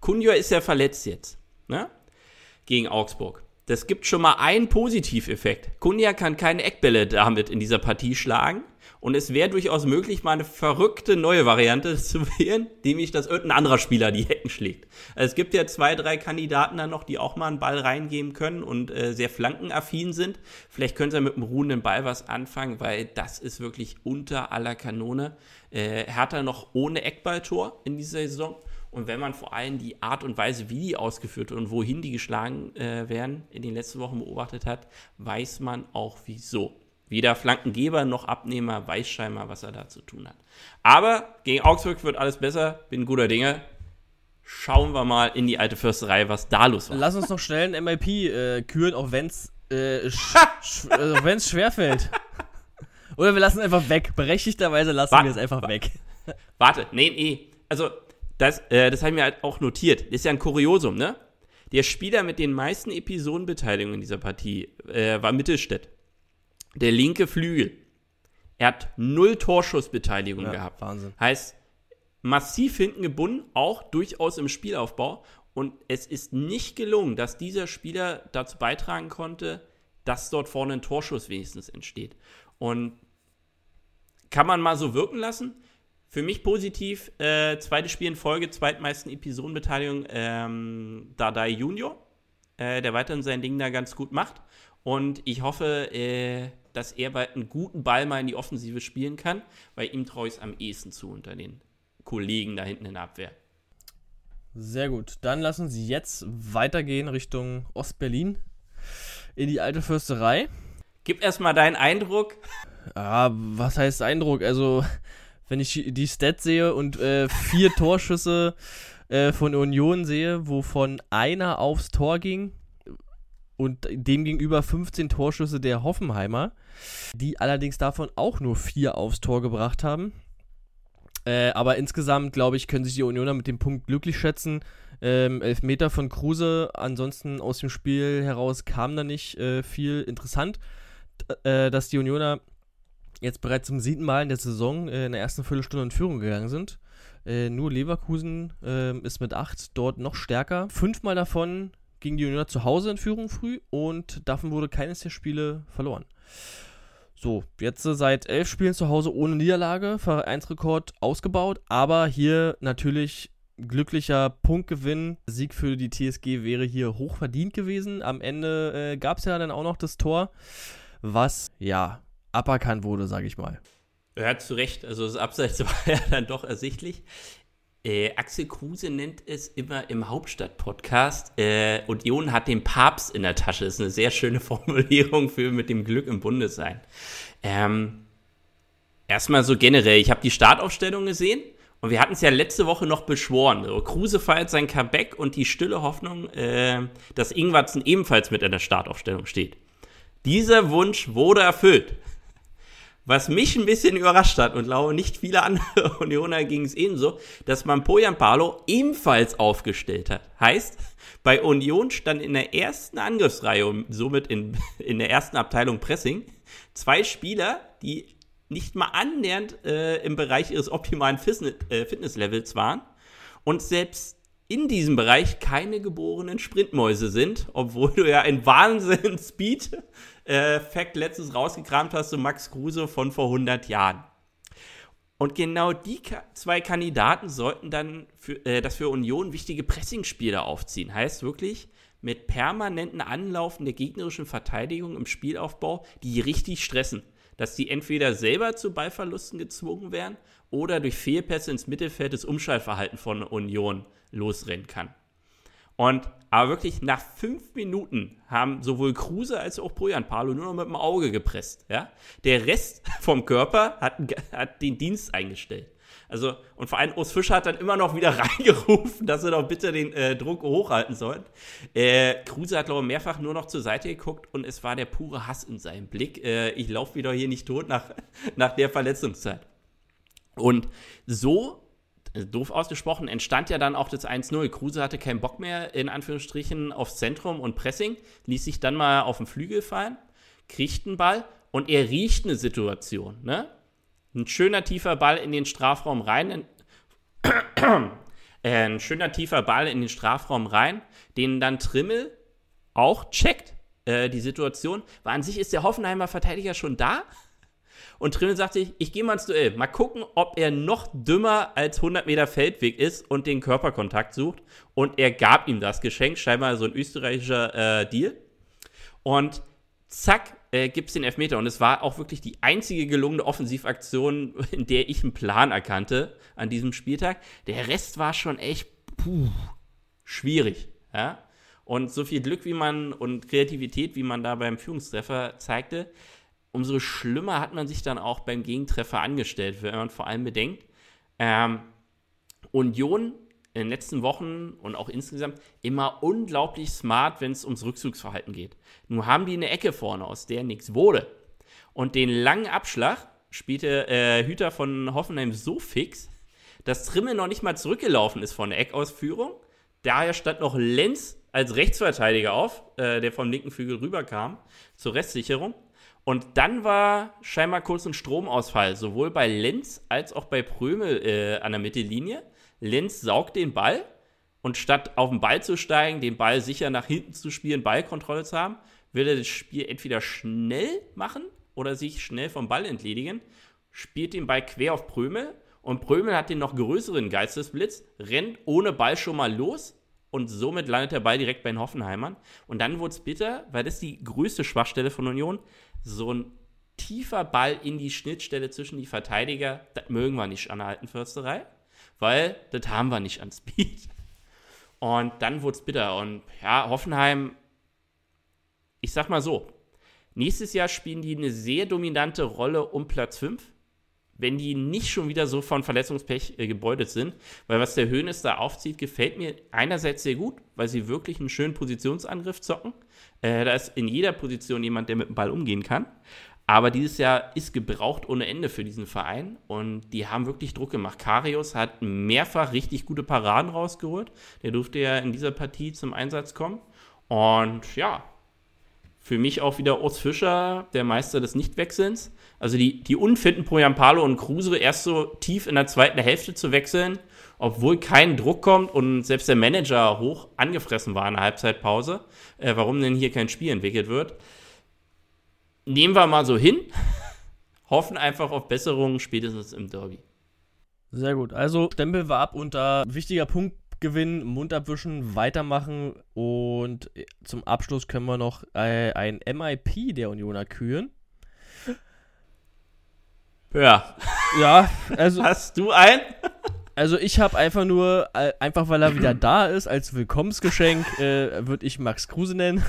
Kunja ist ja verletzt jetzt, ne? Gegen Augsburg. Das gibt schon mal einen Positiveffekt. Kunja kann keine Eckbälle damit in dieser Partie schlagen. Und es wäre durchaus möglich, mal eine verrückte neue Variante zu wählen, nämlich, dass irgendein anderer Spieler die Hecken schlägt. Also es gibt ja zwei, drei Kandidaten da noch, die auch mal einen Ball reingeben können und äh, sehr flankenaffin sind. Vielleicht können sie mit einem ruhenden Ball was anfangen, weil das ist wirklich unter aller Kanone. Äh, Hertha noch ohne Eckballtor in dieser Saison. Und wenn man vor allem die Art und Weise, wie die ausgeführt und wohin die geschlagen äh, werden, in den letzten Wochen beobachtet hat, weiß man auch wieso. Weder Flankengeber noch Abnehmer weiß scheinbar, was er da zu tun hat. Aber gegen Augsburg wird alles besser, bin guter Dinge. Schauen wir mal in die alte Fürsterei, was da los war. Lass uns noch schnell ein MIP äh, küren, auch wenn es äh, sch sch äh, schwerfällt. Oder wir lassen es einfach weg. Berechtigterweise lassen wir es einfach weg. Warte, nee, nee. Also, das, äh, das habe ich mir halt auch notiert. Das ist ja ein Kuriosum, ne? Der Spieler mit den meisten Episodenbeteiligungen in dieser Partie äh, war Mittelstädt der linke Flügel. Er hat null Torschussbeteiligung ja, gehabt. Wahnsinn. Heißt, massiv hinten gebunden, auch durchaus im Spielaufbau. Und es ist nicht gelungen, dass dieser Spieler dazu beitragen konnte, dass dort vorne ein Torschuss wenigstens entsteht. Und kann man mal so wirken lassen. Für mich positiv, äh, zweites Spiel in Folge, zweitmeisten Episodenbeteiligung, ähm, Dadai Junior, äh, der weiterhin sein Ding da ganz gut macht. Und ich hoffe, äh, dass er bald einen guten Ball mal in die Offensive spielen kann, weil ihm traue ich es am ehesten zu unter den Kollegen da hinten in der Abwehr. Sehr gut. Dann lassen Sie jetzt weitergehen Richtung Ostberlin in die alte Fürsterei. Gib erstmal deinen Eindruck. Ah, was heißt Eindruck? Also, wenn ich die Stats sehe und äh, vier Torschüsse äh, von Union sehe, wovon einer aufs Tor ging, und demgegenüber 15 Torschüsse der Hoffenheimer, die allerdings davon auch nur vier aufs Tor gebracht haben. Äh, aber insgesamt, glaube ich, können sich die Unioner mit dem Punkt glücklich schätzen. Ähm, Elfmeter von Kruse, ansonsten aus dem Spiel heraus kam da nicht äh, viel interessant, äh, dass die Unioner jetzt bereits zum siebten Mal in der Saison äh, in der ersten Viertelstunde in Führung gegangen sind. Äh, nur Leverkusen äh, ist mit acht dort noch stärker. Fünfmal davon ging die Union zu Hause in Führung früh und davon wurde keines der Spiele verloren. So, jetzt seit elf Spielen zu Hause ohne Niederlage, Vereinsrekord ausgebaut, aber hier natürlich glücklicher Punktgewinn. Sieg für die TSG wäre hier hoch verdient gewesen. Am Ende äh, gab es ja dann auch noch das Tor, was ja aberkannt wurde, sage ich mal. Hat zu Recht, also das Abseits war ja dann doch ersichtlich. Äh, Axel Kruse nennt es immer im Hauptstadt-Podcast, äh, Union hat den Papst in der Tasche. Das ist eine sehr schöne Formulierung für mit dem Glück im Bunde sein. Ähm, erstmal so generell, ich habe die Startaufstellung gesehen Und wir hatten es ja letzte Woche noch beschworen. So, Kruse feiert sein Comeback und die stille Hoffnung, äh, dass Ingwatzen ebenfalls mit in der Startaufstellung steht. Dieser Wunsch wurde erfüllt. Was mich ein bisschen überrascht hat und glaube nicht viele andere Unioner ging es ebenso, dass man Poyan Palo ebenfalls aufgestellt hat. Heißt, bei Union stand in der ersten Angriffsreihe und somit in, in der ersten Abteilung Pressing zwei Spieler, die nicht mal annähernd äh, im Bereich ihres optimalen äh, Fitnesslevels waren und selbst in diesem Bereich keine geborenen Sprintmäuse sind, obwohl du ja ein Wahnsinn Speed äh, Fact letztens rausgekramt hast, so Max Kruse von vor 100 Jahren. Und genau die zwei Kandidaten sollten dann für, äh, das für Union wichtige Pressingspiele aufziehen. Heißt wirklich, mit permanenten Anlaufen der gegnerischen Verteidigung im Spielaufbau, die richtig stressen. Dass die entweder selber zu Ballverlusten gezwungen werden oder durch Fehlpässe ins Mittelfeld das Umschaltverhalten von Union losrennen kann. Und aber wirklich nach fünf Minuten haben sowohl Kruse als auch Bojan Palo nur noch mit dem Auge gepresst. Ja? Der Rest vom Körper hat, hat den Dienst eingestellt. Also, und vor allem Urs Fischer hat dann immer noch wieder reingerufen, dass sie doch bitte den äh, Druck hochhalten sollen. Äh, Kruse hat, glaube ich, mehrfach nur noch zur Seite geguckt und es war der pure Hass in seinem Blick. Äh, ich laufe wieder hier nicht tot nach, nach der Verletzungszeit. Und so doof ausgesprochen, entstand ja dann auch das 1-0. Kruse hatte keinen Bock mehr, in Anführungsstrichen, aufs Zentrum und Pressing, ließ sich dann mal auf den Flügel fallen, kriegt einen Ball und er riecht eine Situation. Ne? Ein schöner tiefer Ball in den Strafraum rein. Ein schöner tiefer Ball in den Strafraum rein, den dann Trimmel auch checkt. Äh, die Situation. War an sich ist der Hoffenheimer Verteidiger schon da. Und Trimmel sagt sich, ich gehe mal ins Duell. Mal gucken, ob er noch dümmer als 100 Meter Feldweg ist und den Körperkontakt sucht. Und er gab ihm das Geschenk, scheinbar so ein österreichischer äh, Deal. Und zack, äh, gibt es den Elfmeter. Und es war auch wirklich die einzige gelungene Offensivaktion, in der ich einen Plan erkannte an diesem Spieltag. Der Rest war schon echt puh, schwierig. Ja? Und so viel Glück wie man und Kreativität, wie man da beim Führungstreffer zeigte, umso schlimmer hat man sich dann auch beim Gegentreffer angestellt, wenn man vor allem bedenkt, ähm, Union in den letzten Wochen und auch insgesamt immer unglaublich smart, wenn es ums Rückzugsverhalten geht. Nun haben die eine Ecke vorne, aus der nichts wurde. Und den langen Abschlag spielte äh, Hüter von Hoffenheim so fix, dass Trimmel noch nicht mal zurückgelaufen ist von der Eckausführung. Daher stand noch Lenz als Rechtsverteidiger auf, äh, der vom linken Flügel rüberkam, zur Restsicherung. Und dann war scheinbar kurz ein Stromausfall, sowohl bei Lenz als auch bei Prömel äh, an der Mittellinie. Lenz saugt den Ball und statt auf den Ball zu steigen, den Ball sicher nach hinten zu spielen, Ballkontrolle zu haben, will er das Spiel entweder schnell machen oder sich schnell vom Ball entledigen, spielt den Ball quer auf Prömel und Prömel hat den noch größeren Geistesblitz, rennt ohne Ball schon mal los und somit landet der Ball direkt bei den Hoffenheimern. Und dann wurde es bitter, weil das die größte Schwachstelle von Union so ein tiefer Ball in die Schnittstelle zwischen die Verteidiger, das mögen wir nicht an der alten Försterei, weil das haben wir nicht an Speed. Und dann wurde es bitter. Und ja, Hoffenheim, ich sag mal so, nächstes Jahr spielen die eine sehr dominante Rolle um Platz 5, wenn die nicht schon wieder so von Verletzungspech äh, gebeutelt sind. Weil was der Höhnes da aufzieht, gefällt mir einerseits sehr gut, weil sie wirklich einen schönen Positionsangriff zocken. Äh, da ist in jeder Position jemand, der mit dem Ball umgehen kann. Aber dieses Jahr ist gebraucht ohne Ende für diesen Verein und die haben wirklich Druck gemacht. Karius hat mehrfach richtig gute Paraden rausgeholt. Der durfte ja in dieser Partie zum Einsatz kommen. Und ja, für mich auch wieder Urs Fischer, der Meister des Nichtwechselns. Also die, die unfitten Poyampalo und Kruse erst so tief in der zweiten Hälfte zu wechseln, obwohl kein Druck kommt und selbst der Manager hoch angefressen war in der Halbzeitpause, äh, warum denn hier kein Spiel entwickelt wird. Nehmen wir mal so hin, hoffen einfach auf Besserungen spätestens im Derby. Sehr gut. Also Stempel war ab unter wichtiger Punkt gewinnen, Mund abwischen, weitermachen und zum Abschluss können wir noch äh, ein MIP der Unioner küren. Ja. Ja, also. Hast du einen? Also ich habe einfach nur, äh, einfach weil er wieder da ist, als Willkommensgeschenk, äh, würde ich Max Kruse nennen,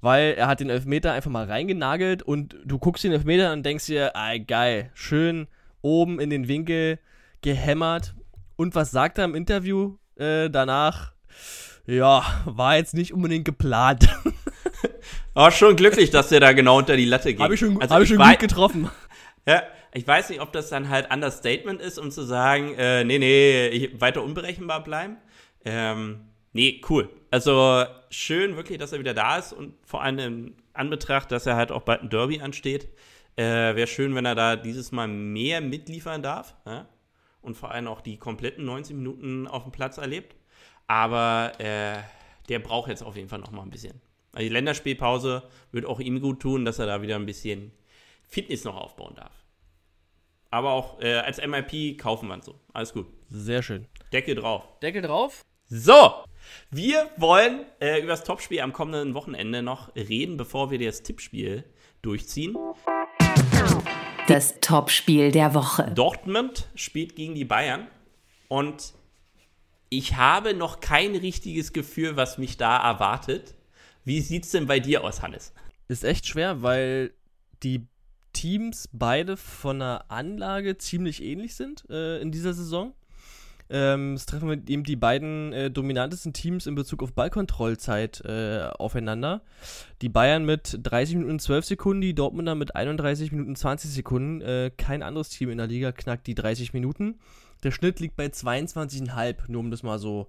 weil er hat den Elfmeter einfach mal reingenagelt und du guckst den Elfmeter und denkst dir, ah, geil, schön oben in den Winkel gehämmert Und was sagt er im Interview äh, danach? Ja, war jetzt nicht unbedingt geplant. Aber schon glücklich, dass der da genau unter die Latte geht. Habe ich schon, Also hab ich schon gut getroffen. Ja, ich weiß nicht, ob das dann halt Understatement ist, um zu sagen, äh, nee, nee, ich, weiter unberechenbar bleiben. Ähm, nee, cool. Also schön wirklich, dass er wieder da ist und vor allem in Anbetracht, dass er halt auch bald ein Derby ansteht. Äh, Wäre schön, wenn er da dieses Mal mehr mitliefern darf ja? Und vor allem auch die kompletten 90 Minuten auf dem Platz erlebt. Aber äh, der braucht jetzt auf jeden Fall noch mal ein bisschen. Also die Länderspielpause wird auch ihm gut tun, dass er da wieder ein bisschen Fitness noch aufbauen darf. Aber auch äh, als MIP kaufen wir ihn so. Alles gut. Sehr schön. Decke drauf. Deckel drauf. So, wir wollen äh, über das Topspiel am kommenden Wochenende noch reden, bevor wir das Tippspiel durchziehen. Das Topspiel der Woche. Dortmund spielt gegen die Bayern und ich habe noch kein richtiges Gefühl, was mich da erwartet. Wie sieht's denn bei dir aus, Hannes? Ist echt schwer, weil die Teams beide von der Anlage ziemlich ähnlich sind äh, in dieser Saison. Ähm, es treffen mit eben die beiden äh, dominantesten Teams in Bezug auf Ballkontrollzeit äh, aufeinander. Die Bayern mit 30 Minuten 12 Sekunden, die Dortmunder mit 31 Minuten 20 Sekunden. Äh, kein anderes Team in der Liga knackt die 30 Minuten. Der Schnitt liegt bei 22,5, nur um das mal so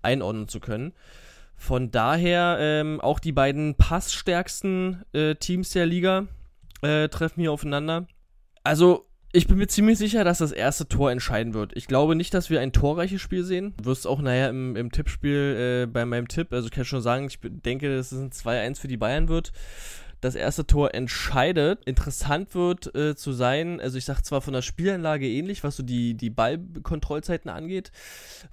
einordnen zu können. Von daher ähm, auch die beiden passstärksten äh, Teams der Liga äh, treffen hier aufeinander. Also, ich bin mir ziemlich sicher, dass das erste Tor entscheiden wird. Ich glaube nicht, dass wir ein torreiches Spiel sehen. Du wirst auch nachher im, im Tippspiel äh, bei meinem Tipp, also ich kann schon sagen, ich denke, dass es ein 2-1 für die Bayern wird. Das erste Tor entscheidet. Interessant wird äh, zu sein, also ich sage zwar von der Spielanlage ähnlich, was so die, die Ballkontrollzeiten angeht,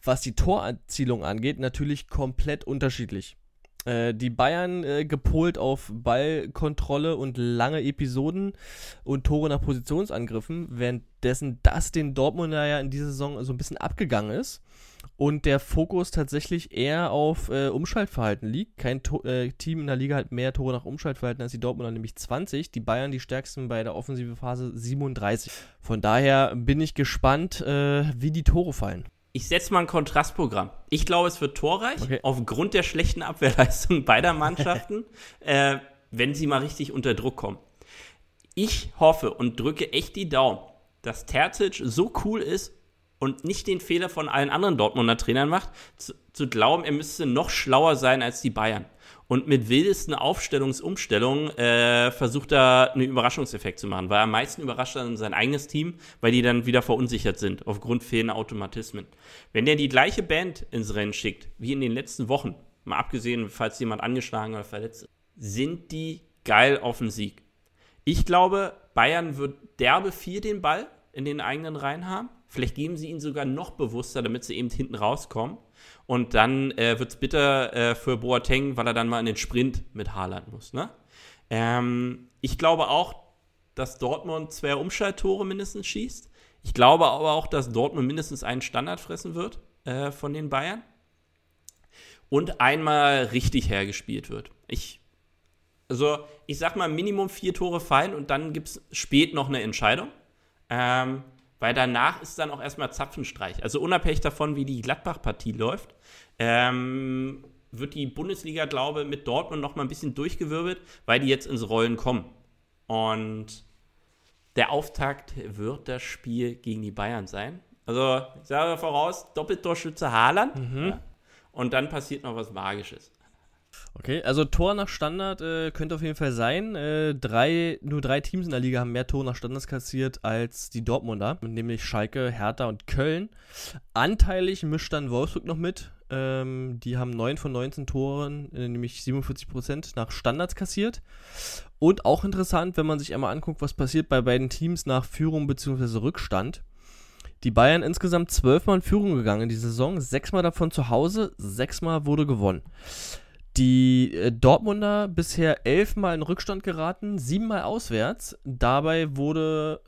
was die Torerzielung angeht, natürlich komplett unterschiedlich. Äh, die Bayern äh, gepolt auf Ballkontrolle und lange Episoden und Tore nach Positionsangriffen, währenddessen das den Dortmunder ja in dieser Saison so ein bisschen abgegangen ist und der Fokus tatsächlich eher auf äh, Umschaltverhalten liegt. Kein to äh, Team in der Liga hat mehr Tore nach Umschaltverhalten als die Dortmunder, nämlich 20. Die Bayern die stärksten bei der offensiven Phase 37. Von daher bin ich gespannt, äh, wie die Tore fallen. Ich setze mal ein Kontrastprogramm. Ich glaube, es wird torreich, Okay. aufgrund der schlechten Abwehrleistung beider Mannschaften, äh, wenn sie mal richtig unter Druck kommen. Ich hoffe und drücke echt die Daumen, dass Terzic so cool ist und nicht den Fehler von allen anderen Dortmunder Trainern macht, zu, zu glauben, er müsste noch schlauer sein als die Bayern. Und mit wildesten Aufstellungsumstellungen äh, versucht er einen Überraschungseffekt zu machen, weil er am meisten überrascht dann sein eigenes Team, weil die dann wieder verunsichert sind aufgrund fehlender Automatismen. Wenn der die gleiche Band ins Rennen schickt, wie in den letzten Wochen, mal abgesehen, falls jemand angeschlagen oder verletzt ist, sind die geil auf den Sieg. Ich glaube, Bayern wird derbe viel den Ball in den eigenen Reihen haben. Vielleicht geben sie ihn sogar noch bewusster, damit sie eben hinten rauskommen. Und dann äh, wird es bitter äh, für Boateng, weil er dann mal in den Sprint mit Haaland muss. Ne? Ähm, ich glaube auch, dass Dortmund zwei Umschalttore mindestens schießt. Ich glaube aber auch, dass Dortmund mindestens einen Standard fressen wird äh, von den Bayern. Und einmal richtig hergespielt wird. Ich also, ich sag mal, Minimum vier Tore fallen und dann gibt es spät noch eine Entscheidung. Ähm, weil danach ist dann auch erstmal Zapfenstreich. Also, unabhängig davon, wie die Gladbach-Partie läuft, ähm, wird die Bundesliga, glaube ich, mit Dortmund noch mal ein bisschen durchgewirbelt, weil die jetzt ins Rollen kommen. Und der Auftakt wird das Spiel gegen die Bayern sein. Also, ich sage voraus, Doppeltorschütze Haaland. Ja, und dann passiert noch was Magisches. Okay, also Tor nach Standard äh, könnte auf jeden Fall sein. Äh, drei, nur drei Teams in der Liga haben mehr Tore nach Standards kassiert als die Dortmunder, nämlich Schalke, Hertha und Köln. Anteilig mischt dann Wolfsburg noch mit. Ähm, die haben 9 von 19 Toren, äh, nämlich 47% nach Standards kassiert. Und auch interessant, wenn man sich einmal anguckt, was passiert bei beiden Teams nach Führung bzw. Rückstand. Die Bayern insgesamt zwölfmal in Führung gegangen in dieser Saison, sechsmal davon zu Hause, sechsmal wurde gewonnen. Die äh, Dortmunder bisher elfmal in Rückstand geraten, siebenmal auswärts. Dabei wurde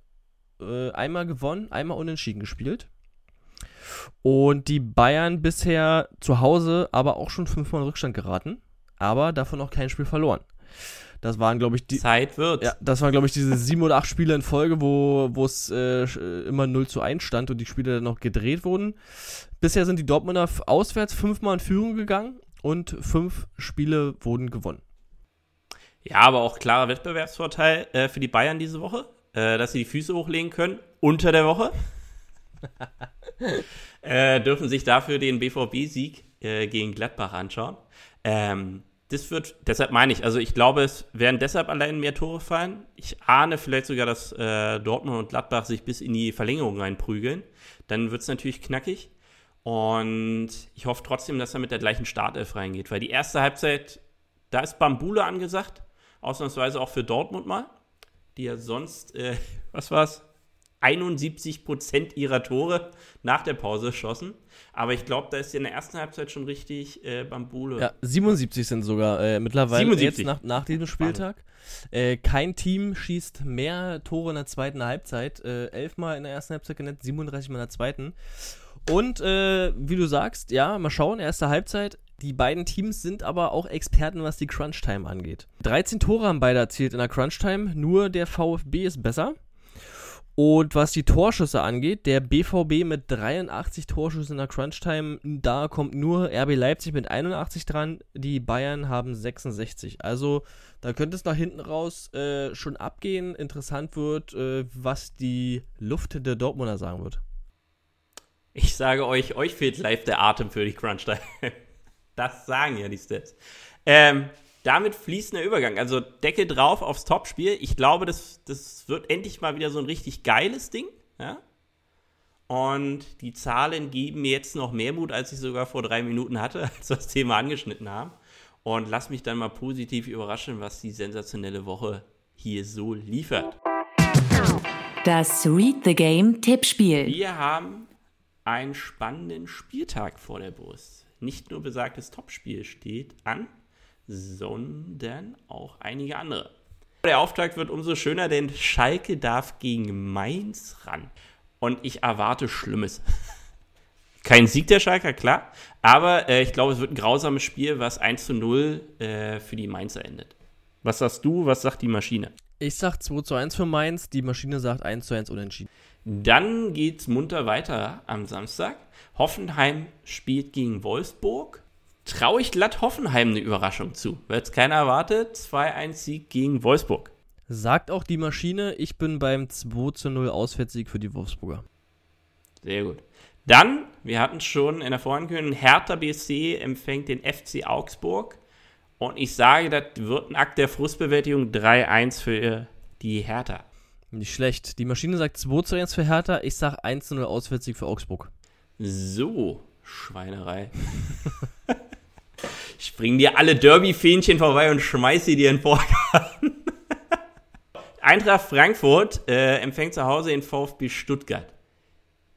äh, einmal gewonnen, einmal unentschieden gespielt. Und die Bayern bisher zu Hause aber auch schon fünfmal in Rückstand geraten, aber davon auch kein Spiel verloren. Das waren, glaube ich, die. Zeit wird. Ja, das waren, glaube ich, diese sieben oder acht Spiele in Folge, wo es äh, immer 0 zu 1 stand und die Spiele dann noch gedreht wurden. Bisher sind die Dortmunder auswärts fünfmal in Führung gegangen und fünf Spiele wurden gewonnen. Ja, aber auch klarer Wettbewerbsvorteil äh, für die Bayern diese Woche, äh, dass sie die Füße hochlegen können unter der Woche. äh, dürfen sich dafür den BVB-Sieg äh, gegen Gladbach anschauen. Ähm, das wird, deshalb meine ich, also ich glaube, es werden deshalb allein mehr Tore fallen. Ich ahne vielleicht sogar, dass äh, Dortmund und Gladbach sich bis in die Verlängerung reinprügeln. Dann wird es natürlich knackig. Und ich hoffe trotzdem, dass er mit der gleichen Startelf reingeht, weil die erste Halbzeit, da ist Bambule angesagt, ausnahmsweise auch für Dortmund mal, die ja sonst, äh, was war's, 71 Prozent ihrer Tore nach der Pause schossen. Aber ich glaube, da ist in der ersten Halbzeit schon richtig äh, Bambule. Ja, 77 sind sogar äh, mittlerweile 77. jetzt nach, nach diesem Spieltag. Äh, kein Team schießt mehr Tore in der zweiten Halbzeit. Äh, elfmal in der ersten Halbzeit genetzt, 37 mal in der zweiten. Und äh, wie du sagst, ja, mal schauen, erste Halbzeit. Die beiden Teams sind aber auch Experten, was die Crunch-Time angeht. 13 Tore haben beide erzielt in der Crunch-Time, nur der VfB ist besser. Und was die Torschüsse angeht, der BVB mit 83 Torschüssen in der Crunch-Time, da kommt nur RB Leipzig mit 81 dran, die Bayern haben 66. Also da könnte es nach hinten raus äh, schon abgehen. Interessant wird, äh, was die Luft der Dortmunder sagen wird. Ich sage euch, euch fehlt live der Atem für die Crunch-Time. Das sagen ja die Stats. Ähm, damit fließender Übergang. Also Decke drauf aufs Topspiel. Ich glaube, das, das wird endlich mal wieder so ein richtig geiles Ding. Ja? Und die Zahlen geben mir jetzt noch mehr Mut, als ich sogar vor drei Minuten hatte, als wir das Thema angeschnitten haben. Und lass mich dann mal positiv überraschen, was die sensationelle Woche hier so liefert. Das Read the Game Tippspiel. Wir haben einen spannenden Spieltag vor der Brust. Nicht nur besagtes Topspiel steht an, sondern auch einige andere. Der Auftakt wird umso schöner, denn Schalke darf gegen Mainz ran. Und ich erwarte Schlimmes. Kein Sieg der Schalker, klar. Aber äh, ich glaube, es wird ein grausames Spiel, was 1 zu 0 äh, für die Mainzer endet. Was sagst du? Was sagt die Maschine? Ich sag 2 zu 1 für Mainz, die Maschine sagt 1 zu 1 unentschieden. Dann geht's munter weiter am Samstag. Hoffenheim spielt gegen Wolfsburg traue ich glatt Hoffenheim eine Überraschung zu. Weil es keiner erwartet. 2-1-Sieg gegen Wolfsburg. Sagt auch die Maschine, ich bin beim 2 zu 0 Auswärtssieg für die Wolfsburger. Sehr gut. Dann, wir hatten es schon in der Vorankündigung, Hertha BSC empfängt den FC Augsburg. Und ich sage, das wird ein Akt der Frustbewältigung 3-1 für die Hertha. Nicht schlecht. Die Maschine sagt 2 zu 1 für Hertha, ich sage 1 zu 0 Auswärtssieg für Augsburg. So, Schweinerei. Ich bring dir alle Derby-Fähnchen vorbei und schmeiß sie dir in den Vorgarten. Eintracht Frankfurt äh, empfängt zu Hause den VfB Stuttgart.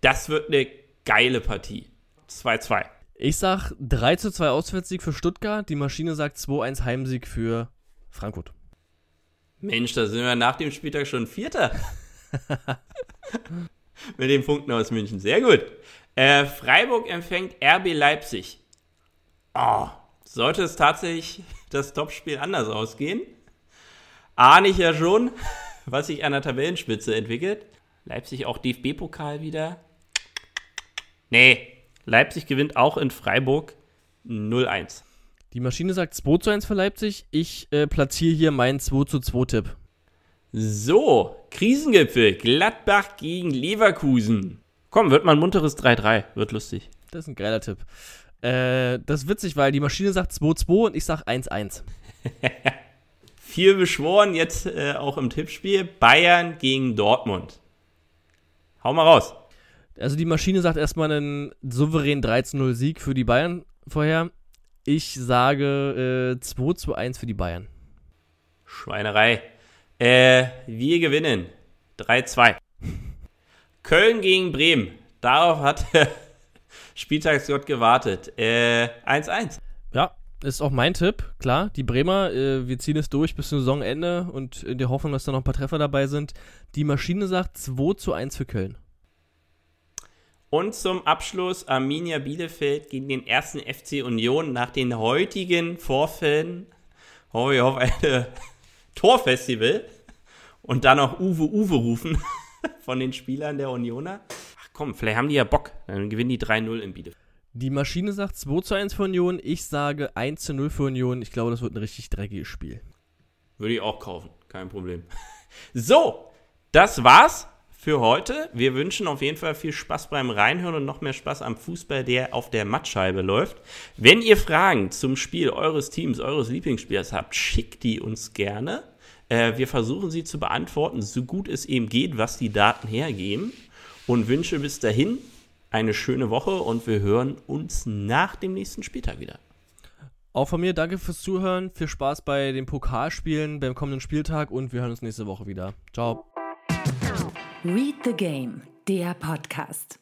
Das wird eine geile Partie. 2-2. Ich sag 3 zu 2 Auswärtssieg für Stuttgart. Die Maschine sagt 2-1 Heimsieg für Frankfurt. Mensch, da sind wir nach dem Spieltag schon Vierter. Mit den Punkten aus München. Sehr gut. Äh, Freiburg empfängt RB Leipzig. Oh, sollte es tatsächlich das Topspiel anders ausgehen, ahne ich ja schon, was sich an der Tabellenspitze entwickelt. Leipzig auch DFB-Pokal wieder. Nee, Leipzig gewinnt auch in Freiburg 0-1. Die Maschine sagt 2 zu 1 für Leipzig. Ich äh, platziere hier meinen 2 zu 2 Tipp. So, Krisengipfel. Gladbach gegen Leverkusen. Komm, wird mal ein munteres 3-3. Wird lustig. Das ist ein geiler Tipp. Äh, das ist witzig, weil die Maschine sagt 2-2 und ich sag 1-1. Viel beschworen jetzt äh, auch im Tippspiel. Bayern gegen Dortmund. Hau mal raus. Also die Maschine sagt erstmal einen souveränen 13-0-Sieg für die Bayern vorher. Ich sage äh, 2 zu 1 für die Bayern. Schweinerei. Äh, wir gewinnen. 3-2. Köln gegen Bremen. Darauf hat Spieltagsgott gewartet. 1-1. Äh, ja, ist auch mein Tipp, klar. Die Bremer, äh, wir ziehen es durch bis zum Saisonende und in der Hoffnung, dass da noch ein paar Treffer dabei sind. Die Maschine sagt 2 zu 1 für Köln. Und zum Abschluss Arminia Bielefeld gegen den ersten FC Union nach den heutigen Vorfällen. Oh, ich hoffe, eine Torfestival und dann auch Uwe Uwe rufen von den Spielern der Unioner. Ach komm, vielleicht haben die ja Bock. Dann gewinnen die 3-0 in Bielefeld. Die Maschine sagt 2 zu 1 für Union. Ich sage 1 zu 0 für Union. Ich glaube, das wird ein richtig dreckiges Spiel. Würde ich auch kaufen. Kein Problem. So, das war's für heute. Wir wünschen auf jeden Fall viel Spaß beim Reinhören und noch mehr Spaß am Fußball, der auf der Mattscheibe läuft. Wenn ihr Fragen zum Spiel eures Teams, eures Lieblingsspielers habt, schickt die uns gerne. Äh, wir versuchen sie zu beantworten, so gut es eben geht, was die Daten hergeben. Und wünsche bis dahin eine schöne Woche und wir hören uns nach dem nächsten Spieltag wieder. Auch von mir danke fürs Zuhören, viel Spaß bei den Pokalspielen beim kommenden Spieltag und wir hören uns nächste Woche wieder. Ciao. Read the Game, der Podcast.